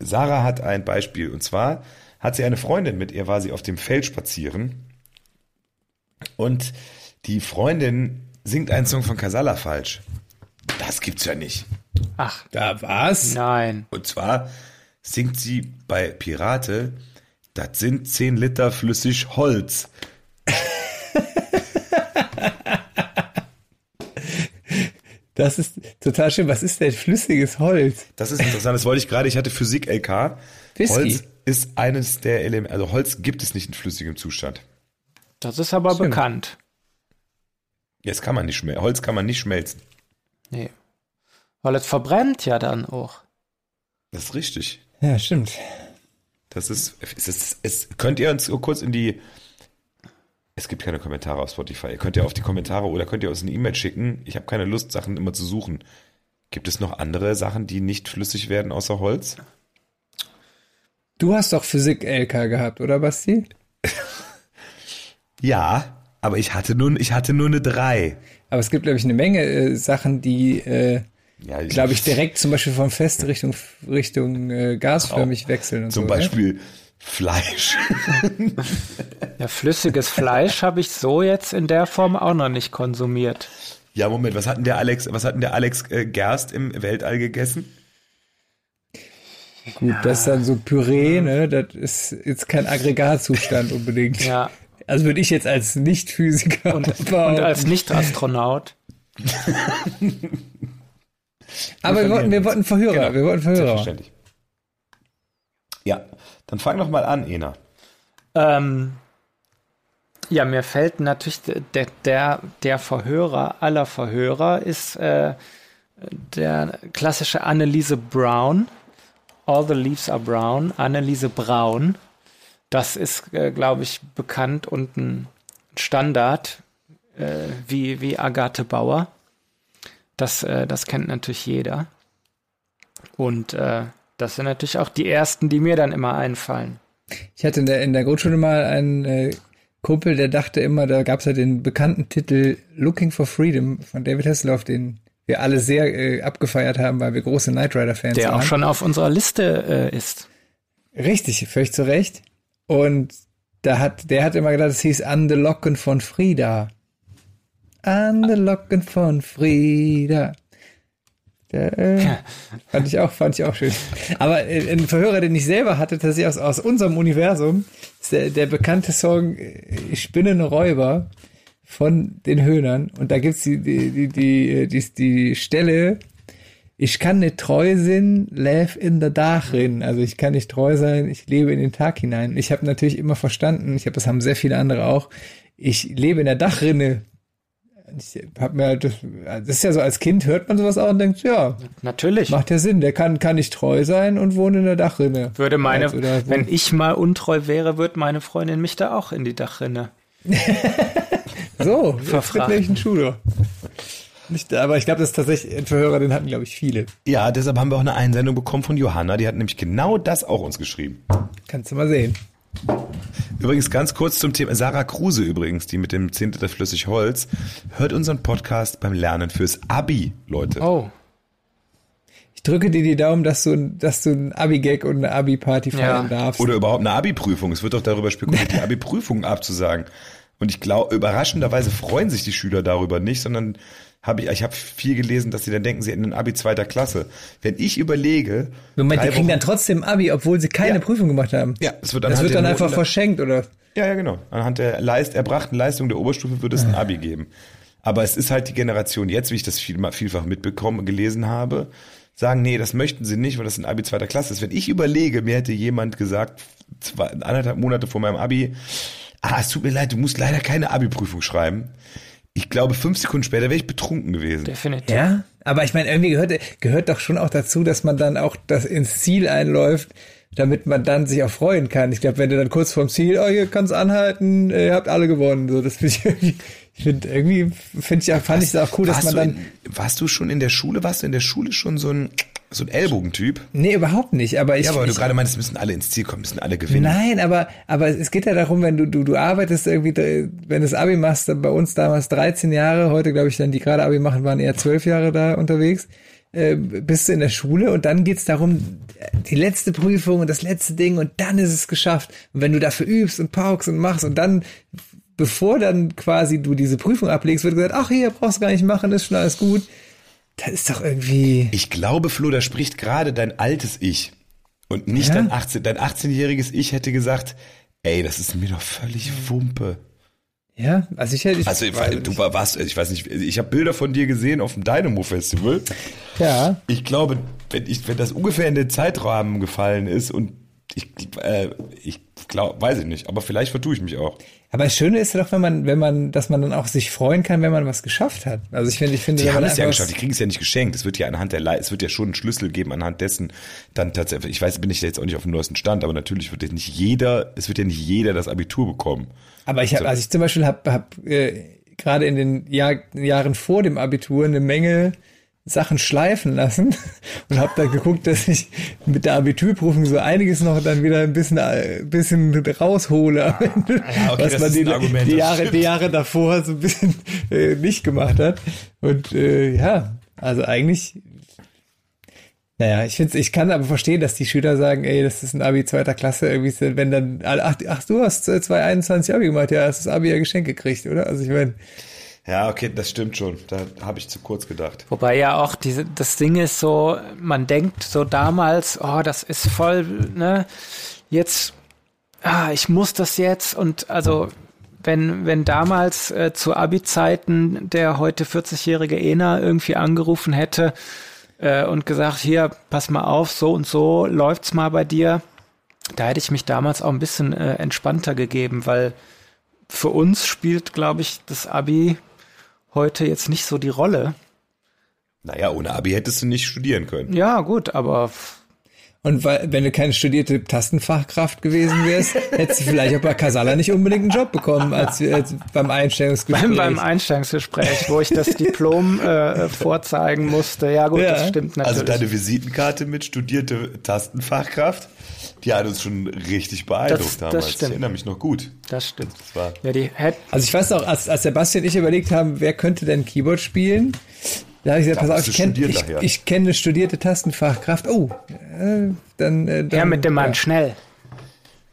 Sarah hat ein Beispiel. Und zwar hat sie eine Freundin, mit ihr war sie auf dem Feld spazieren. Und die Freundin singt einen Song von Casalla falsch. Das gibt's ja nicht. Ach, Da war's. nein. Und zwar singt sie bei Pirate, das sind 10 Liter flüssig Holz. (laughs) Das ist total schön. Was ist denn flüssiges Holz? Das ist interessant, das wollte ich gerade. Ich hatte Physik LK. Whisky. Holz ist eines der Elemente, also Holz gibt es nicht in flüssigem Zustand. Das ist aber Stimmt. bekannt. Jetzt kann man nicht schmelzen. Holz kann man nicht schmelzen. Nee. Weil es verbrennt ja dann auch. Das ist richtig. Ja, stimmt. Das ist, es ist, es, könnt ihr uns kurz in die, es gibt keine Kommentare auf Spotify. Ihr könnt ja auf die Kommentare oder könnt ihr uns eine E-Mail schicken. Ich habe keine Lust, Sachen immer zu suchen. Gibt es noch andere Sachen, die nicht flüssig werden außer Holz? Du hast doch Physik-LK gehabt, oder Basti? (laughs) Ja, aber ich hatte nur, ich hatte nur eine 3. Aber es gibt, glaube ich, eine Menge äh, Sachen, die, äh, Ja, glaube ich, direkt zum Beispiel von fest Richtung, Richtung äh, gasförmig wechseln und Zum so. ne? Beispiel Fleisch. (laughs) (laughs) Ja, flüssiges Fleisch habe ich so jetzt in der Form auch noch nicht konsumiert. Ja, Moment, was hat denn der Alex, was hat denn der Alex äh, Gerst im Weltall gegessen? Gut, das ist dann so Püree, ne? Das ist jetzt kein Aggregatzustand unbedingt. Ja. Also würde ich jetzt als Nicht-Physiker Und, (laughs) und als Nicht-Astronaut. (laughs) Aber wir wollten, wir wollten Verhörer, Genau. wir wollten Verhörer. Selbstverständlich. Ja, dann fang doch mal an, Ena. Ähm, ja, mir fällt natürlich der, der, der Verhörer aller Verhörer ist äh, der klassische Anneliese Brown. All the Leaves are Brown. Anneliese Braun. Das ist, äh, glaube ich, bekannt und ein Standard äh, wie, wie Agathe Bauer. Das, äh, das kennt natürlich jeder. Und äh, das sind natürlich auch die ersten, die mir dann immer einfallen. Ich hatte in der, in der Grundschule mal einen äh, Kumpel, der dachte immer, da gab es ja den bekannten Titel Looking for Freedom von David Hasselhoff, den wir alle sehr äh, abgefeiert haben, weil wir große Knight Rider-Fans Der waren. auch schon auf unserer Liste äh, ist. Richtig, völlig zu Recht. Und da hat, der hat immer gedacht, es hieß An the Locken von Frieda. An the Locken von Frieda. Der, äh, (laughs) fand ich auch, fand ich auch schön. Aber äh, ein Verhörer, den ich selber hatte, tatsächlich aus, aus unserem Universum, ist der, der bekannte Song äh, Ich bin ein Räuber von den Höhnern. Und da gibt's die, die, die, die, die, die Stelle, ich kann nicht treu sein, live in der Dachrin. Also ich kann nicht treu sein, ich lebe in den Tag hinein. Ich habe natürlich immer verstanden, ich habe das haben sehr viele andere auch, ich lebe in der Dachrinne. Ich hab mir halt, das, das ist ja so, als Kind hört man sowas auch und denkt, ja, Natürlich. macht ja Sinn, der kann, kann nicht treu sein und wohnt in der Dachrinne. würde meine, Also, wenn ich mal untreu wäre, würde meine Freundin mich da auch in die Dachrinne. (laughs) So, ein Schuh. Nicht, aber ich glaube, das ist tatsächlich ein Verhörer, den hatten, glaube ich, viele. Ja, deshalb haben wir auch eine Einsendung bekommen von Johanna. Die hat nämlich genau das auch uns geschrieben. Kannst du mal sehen. Übrigens ganz kurz zum Thema. Sarah Kruse übrigens, die mit dem Zehntel Flüssig Holz, hört unseren Podcast beim Lernen fürs Abi, Leute. Oh, Ich drücke dir die Daumen, dass du, dass du ein Abi-Gag und eine Abi-Party feiern Ja. darfst. Oder überhaupt eine Abi-Prüfung. Es wird doch darüber spekuliert, die (laughs) Abi-Prüfung abzusagen. Und ich glaube, überraschenderweise freuen sich die Schüler darüber nicht, sondern habe ich, ich habe viel gelesen, dass sie dann denken, sie hätten ein Abi zweiter Klasse. Wenn ich überlege, Moment, die kriegen Wochen- dann trotzdem Abi, obwohl sie keine Ja. Prüfung gemacht haben. Ja, es wird das wird dann einfach Noten- verschenkt, oder? Ja, ja, genau. Anhand der Leist, erbrachten Leistung der Oberstufe wird es ein Abi geben. Aber es ist halt die Generation jetzt, wie ich das viel, vielfach mitbekommen, gelesen habe, sagen, nee, das möchten sie nicht, weil das ein Abi zweiter Klasse ist. Wenn ich überlege, mir hätte jemand gesagt, zwei, anderthalb Monate vor meinem Abi, ah, es tut mir leid, du musst leider keine Abi-Prüfung schreiben. Ich glaube, fünf Sekunden später wäre ich betrunken gewesen. definitiv. Ja, aber ich meine, irgendwie gehört, gehört doch schon auch dazu, dass man dann auch das ins Ziel einläuft, damit man dann sich auch freuen kann. Ich glaube, wenn du dann kurz vorm Ziel, oh, hier kannst anhalten, ihr habt alle gewonnen. So, das finde ich (laughs) irgendwie, ich finde irgendwie, finde ich ja, fand ich es auch cool, dass man du dann, in, warst du schon in der Schule, warst du in der Schule schon so ein, so ein Ellbogentyp? nee, überhaupt nicht, aber ich, Ja, aber du gerade meinst, müssen alle ins Ziel kommen, müssen alle gewinnen. Nein, aber, aber es geht ja darum, wenn du, du, du arbeitest irgendwie, wenn du das Abi machst, bei uns damals 13 Jahre, heute glaube ich dann, die gerade Abi machen, waren eher 12 Jahre da unterwegs, äh, bist du in der Schule und dann geht's darum, die letzte Prüfung und das letzte Ding und dann ist es geschafft. Und wenn du dafür übst und paukst und machst und dann, bevor dann quasi du diese Prüfung ablegst, wird gesagt, ach hier, brauchst du gar nicht machen, ist schon alles gut. Das ist doch irgendwie, Ich glaube, Flo, da spricht gerade dein altes Ich. Und nicht Ja? dein 18, dein 18-jähriges Ich hätte gesagt, ey, das ist mir doch völlig Wumpe. Ja, also ich hätte. Ich also du warst, ich weiß nicht, ich habe Bilder von dir gesehen auf dem Dynamo Festival. Ja. Ich glaube, wenn ich, wenn das ungefähr in den Zeitrahmen gefallen ist und ich, äh, ich glaube, weiß ich nicht, aber vielleicht vertue ich mich auch. Aber das Schöne ist doch, wenn man, wenn man, dass man dann auch sich freuen kann, wenn man was geschafft hat. Also ich finde, ich finde, die haben es ja geschafft, die kriegen es ja nicht geschenkt. Es wird ja anhand der, Le es wird ja schon einen Schlüssel geben anhand dessen dann tatsächlich. Ich weiß, bin ich jetzt auch nicht auf dem neuesten Stand, aber natürlich wird jetzt nicht jeder, es wird ja nicht jeder das Abitur bekommen. Aber ich habe, also ich zum Beispiel habe, hab, äh, gerade in den Jahr, Jahren vor dem Abitur eine Menge Sachen schleifen lassen (laughs) und habe da geguckt, dass ich mit der Abiturprüfung so einiges noch dann wieder ein bisschen, ein äh, bisschen raushole, ah, ja, okay, (laughs) was man die, Argument, die Jahre, die Jahre davor so ein bisschen äh, nicht gemacht hat. Und äh, ja, also eigentlich, naja, ich finde, ich kann aber verstehen, dass die Schüler sagen, ey, das ist ein Abi zweiter Klasse, irgendwie, wenn dann, ach, ach du hast 2021 Abi gemacht, ja, hast das Abi ja Geschenk gekriegt, oder? Also ich meine, ja, okay, das stimmt schon. Da habe ich zu kurz gedacht. Wobei ja auch diese, das Ding ist so, man denkt so damals, oh, das ist voll, ne, jetzt, ah, ich muss das jetzt und also wenn, wenn damals äh, zu Abi-Zeiten der heute 40-jährige Ena irgendwie angerufen hätte äh, und gesagt, hier, pass mal auf, so und so läuft's mal bei dir, da hätte ich mich damals auch ein bisschen äh, entspannter gegeben, weil für uns spielt, glaube ich, das Abi heute jetzt nicht so die Rolle. Naja, ohne Abi hättest du nicht studieren können. Ja, gut, aber. Und weil, wenn du keine studierte Tastenfachkraft gewesen wärst, (laughs) hättest du vielleicht auch bei Casala nicht unbedingt einen Job bekommen als, als beim Einstellungsgespräch. Beim, beim Einstellungsgespräch, wo ich das Diplom äh, vorzeigen musste. Ja, gut, ja. das stimmt also natürlich. Also deine Visitenkarte mit studierte Tastenfachkraft? Die hat uns schon richtig beeindruckt das, damals. Das stimmt. Ich erinnere mich noch gut. Das stimmt. Das war ja, die also ich weiß noch, als, als Sebastian und ich überlegt haben, wer könnte denn Keyboard spielen, da habe ich gesagt, pass auf, ich kenne ich, ich kenn eine studierte Tastenfachkraft. Oh, äh, dann, äh, dann... Ja, mit dem Mann ja. schnell.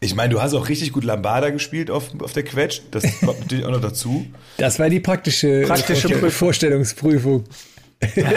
Ich meine, du hast auch richtig gut Lambada gespielt auf, auf der Quetsch. Das (laughs) kommt natürlich auch noch dazu. Das war die praktische, praktische Vorstellungsprüfung. (laughs) Ja.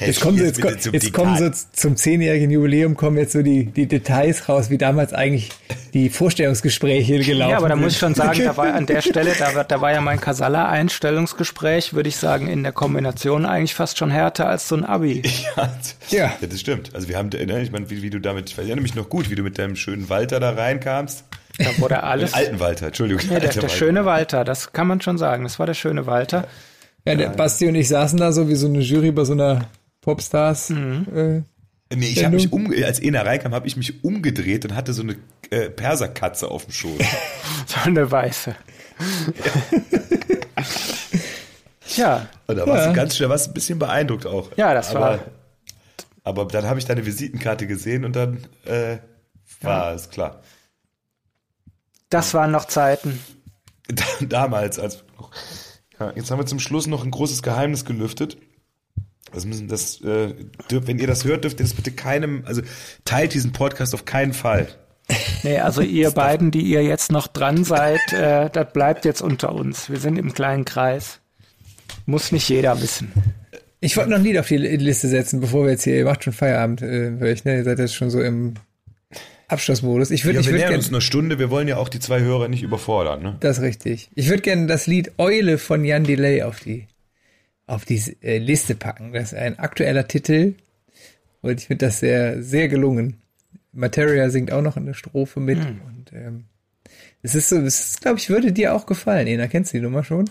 Jetzt kommen, sie, jetzt, jetzt, jetzt kommen so zum zehnjährigen Jubiläum kommen jetzt so die, die Details raus, wie damals eigentlich die Vorstellungsgespräche gelaufen sind. Ja, aber da muss ich schon sagen, da war (laughs) an der Stelle, da, war, da war ja mein Casalla-Einstellungsgespräch, würde ich sagen, in der Kombination eigentlich fast schon härter als so ein Abi. (laughs) Ja, ja. ja das stimmt. Also wir haben, ne, ich meine, wie, wie du damit, ich erinnere mich noch gut, wie du mit deinem schönen Walter da reinkamst. Da wurde alles. Den alten Walter, Entschuldigung. Ja, der, der Walter. schöne Walter, das kann man schon sagen. Das war der schöne Walter. Ja. Der Basti und ich saßen da so wie so eine Jury bei so einer Popstars. Mhm. Äh, nee, ich habe mich um, als Ena reinkam, habe ich mich umgedreht und hatte so eine äh, Perserkatze auf dem Schoß. (laughs) so eine weiße. ja. Und da warst ja. du ganz schnell, warst ein bisschen beeindruckt auch. Ja, das aber, war. Aber dann habe ich deine Visitenkarte gesehen und dann äh, war ja. es klar. Das waren noch Zeiten. (laughs) Damals, als noch ja, jetzt haben wir zum Schluss noch ein großes Geheimnis gelüftet. Das müssen das, äh, wenn ihr das hört, dürft ihr das bitte keinem, also teilt diesen Podcast auf keinen Fall. Nee, also (laughs) ihr beiden, die ihr jetzt noch dran seid, äh, das bleibt jetzt unter uns. Wir sind im kleinen Kreis. Muss nicht jeder wissen. Ich wollte noch ein Lied auf die Liste setzen, bevor wir jetzt hier, ihr macht schon Feierabend, äh, ich, ne? Ihr seid jetzt schon so im Abschlussmodus. Ich würde, ja, ich würde gerne uns eine Stunde. Wir wollen ja auch die zwei Hörer nicht überfordern. Ne? Das ist richtig. Ich würde gerne das Lied Eule von Jan Delay auf die auf die äh, Liste packen. Das ist ein aktueller Titel und ich finde das sehr sehr gelungen. Materia singt auch noch in der Strophe mit hm. und ähm, es ist so, es ist, glaube ich, würde dir auch gefallen. Ena, kennst du die Nummer schon?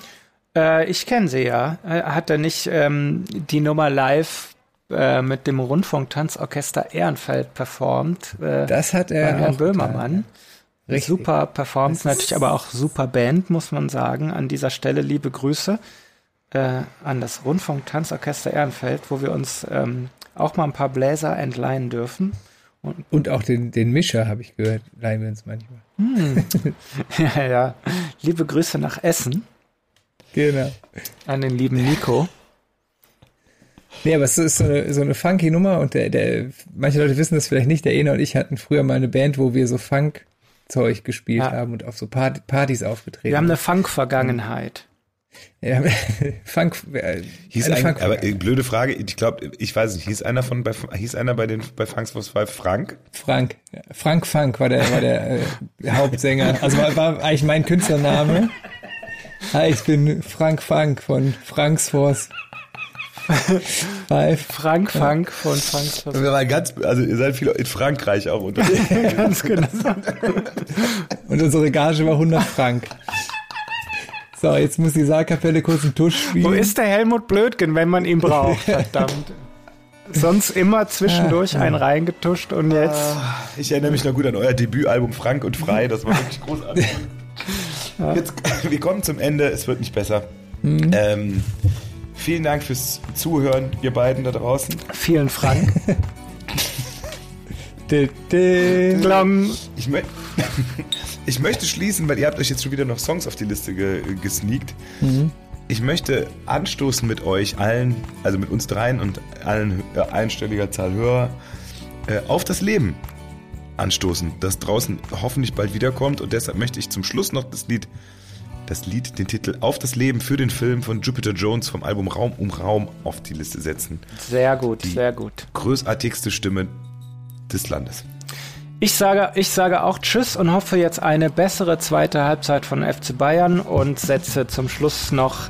Äh, ich kenne sie ja. Äh, hat er nicht ähm, die Nummer live äh, mit dem Rundfunktanzorchester Ehrenfeld performt. Äh, das hat er. Herrn Böhmermann. Richtig. Super Performance, natürlich aber auch super Band, muss man sagen. An dieser Stelle liebe Grüße äh, an das Rundfunktanzorchester Ehrenfeld, wo wir uns ähm, auch mal ein paar Bläser entleihen dürfen. Und, Und auch den, den Mischer, habe ich gehört, leihen wir uns manchmal. Hm. (laughs) ja, ja. Liebe Grüße nach Essen. Genau. An den lieben Nico. Nee, aber es ist so eine, so eine funky Nummer und der, der, manche Leute wissen das vielleicht nicht, der Ena und ich hatten früher mal eine Band, wo wir so Funk-Zeug gespielt ja. haben und auf so Part Partys aufgetreten. Wir haben eine Funk-Vergangenheit. Ja, (laughs) Funk, äh, hieß ein, Funk aber äh, blöde Frage, ich glaube, ich weiß nicht, hieß einer von bei hieß einer bei den bei Funks Force Five Frank? Frank. Frank Funk war der war der äh, Hauptsänger. Also war, war eigentlich mein Künstlername. Hi, ich bin Frank Funk von Franks Force. (laughs) Five. Frank Funk von Franks Force. Wir waren ganz, also ihr seid viel in Frankreich auch unterwegs. (laughs) ganz genau. Und unsere Gage war 100 Frank. So, jetzt muss die Saalkapelle kurz einen Tusch spielen. Wo ist der Helmut Blödgen, wenn man ihn braucht? Verdammt. Sonst immer zwischendurch ah, einen reingetuscht und jetzt. Ah, ich erinnere mich noch gut an euer Debütalbum Frank und Frei, das war wirklich großartig. (laughs) Jetzt, wir kommen zum Ende, es wird nicht besser. Mhm. Ähm, vielen Dank fürs Zuhören, ihr beiden da draußen. Vielen Frank. (laughs) ich, möchte. (laughs) Ich möchte schließen, weil ihr habt euch jetzt schon wieder noch Songs auf die Liste ge gesneakt. Mhm. Ich möchte anstoßen mit euch allen, also mit uns dreien und allen äh, einstelliger Zahl Hörer, äh, auf das Leben anstoßen, das draußen hoffentlich bald wiederkommt. Und deshalb möchte ich zum Schluss noch das Lied, das Lied, den Titel Auf das Leben für den Film von Jupiter Jones vom Album Raum um Raum auf die Liste setzen. Sehr gut, die sehr gut. Größartigste Stimme des Landes. Ich sage, ich sage auch Tschüss und hoffe jetzt eine bessere zweite Halbzeit von FC Bayern und setze zum Schluss noch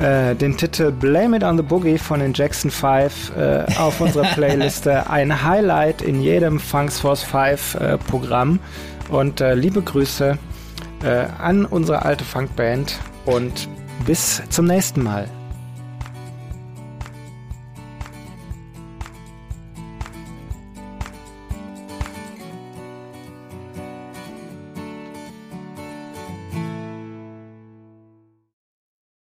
äh, den Titel Blame It on the Boogie von den Jackson 5 äh, auf unsere (laughs) Playliste. Ein Highlight in jedem Funks Force 5 äh, Programm. Und äh, liebe Grüße an unsere alte Funkband und bis zum nächsten Mal.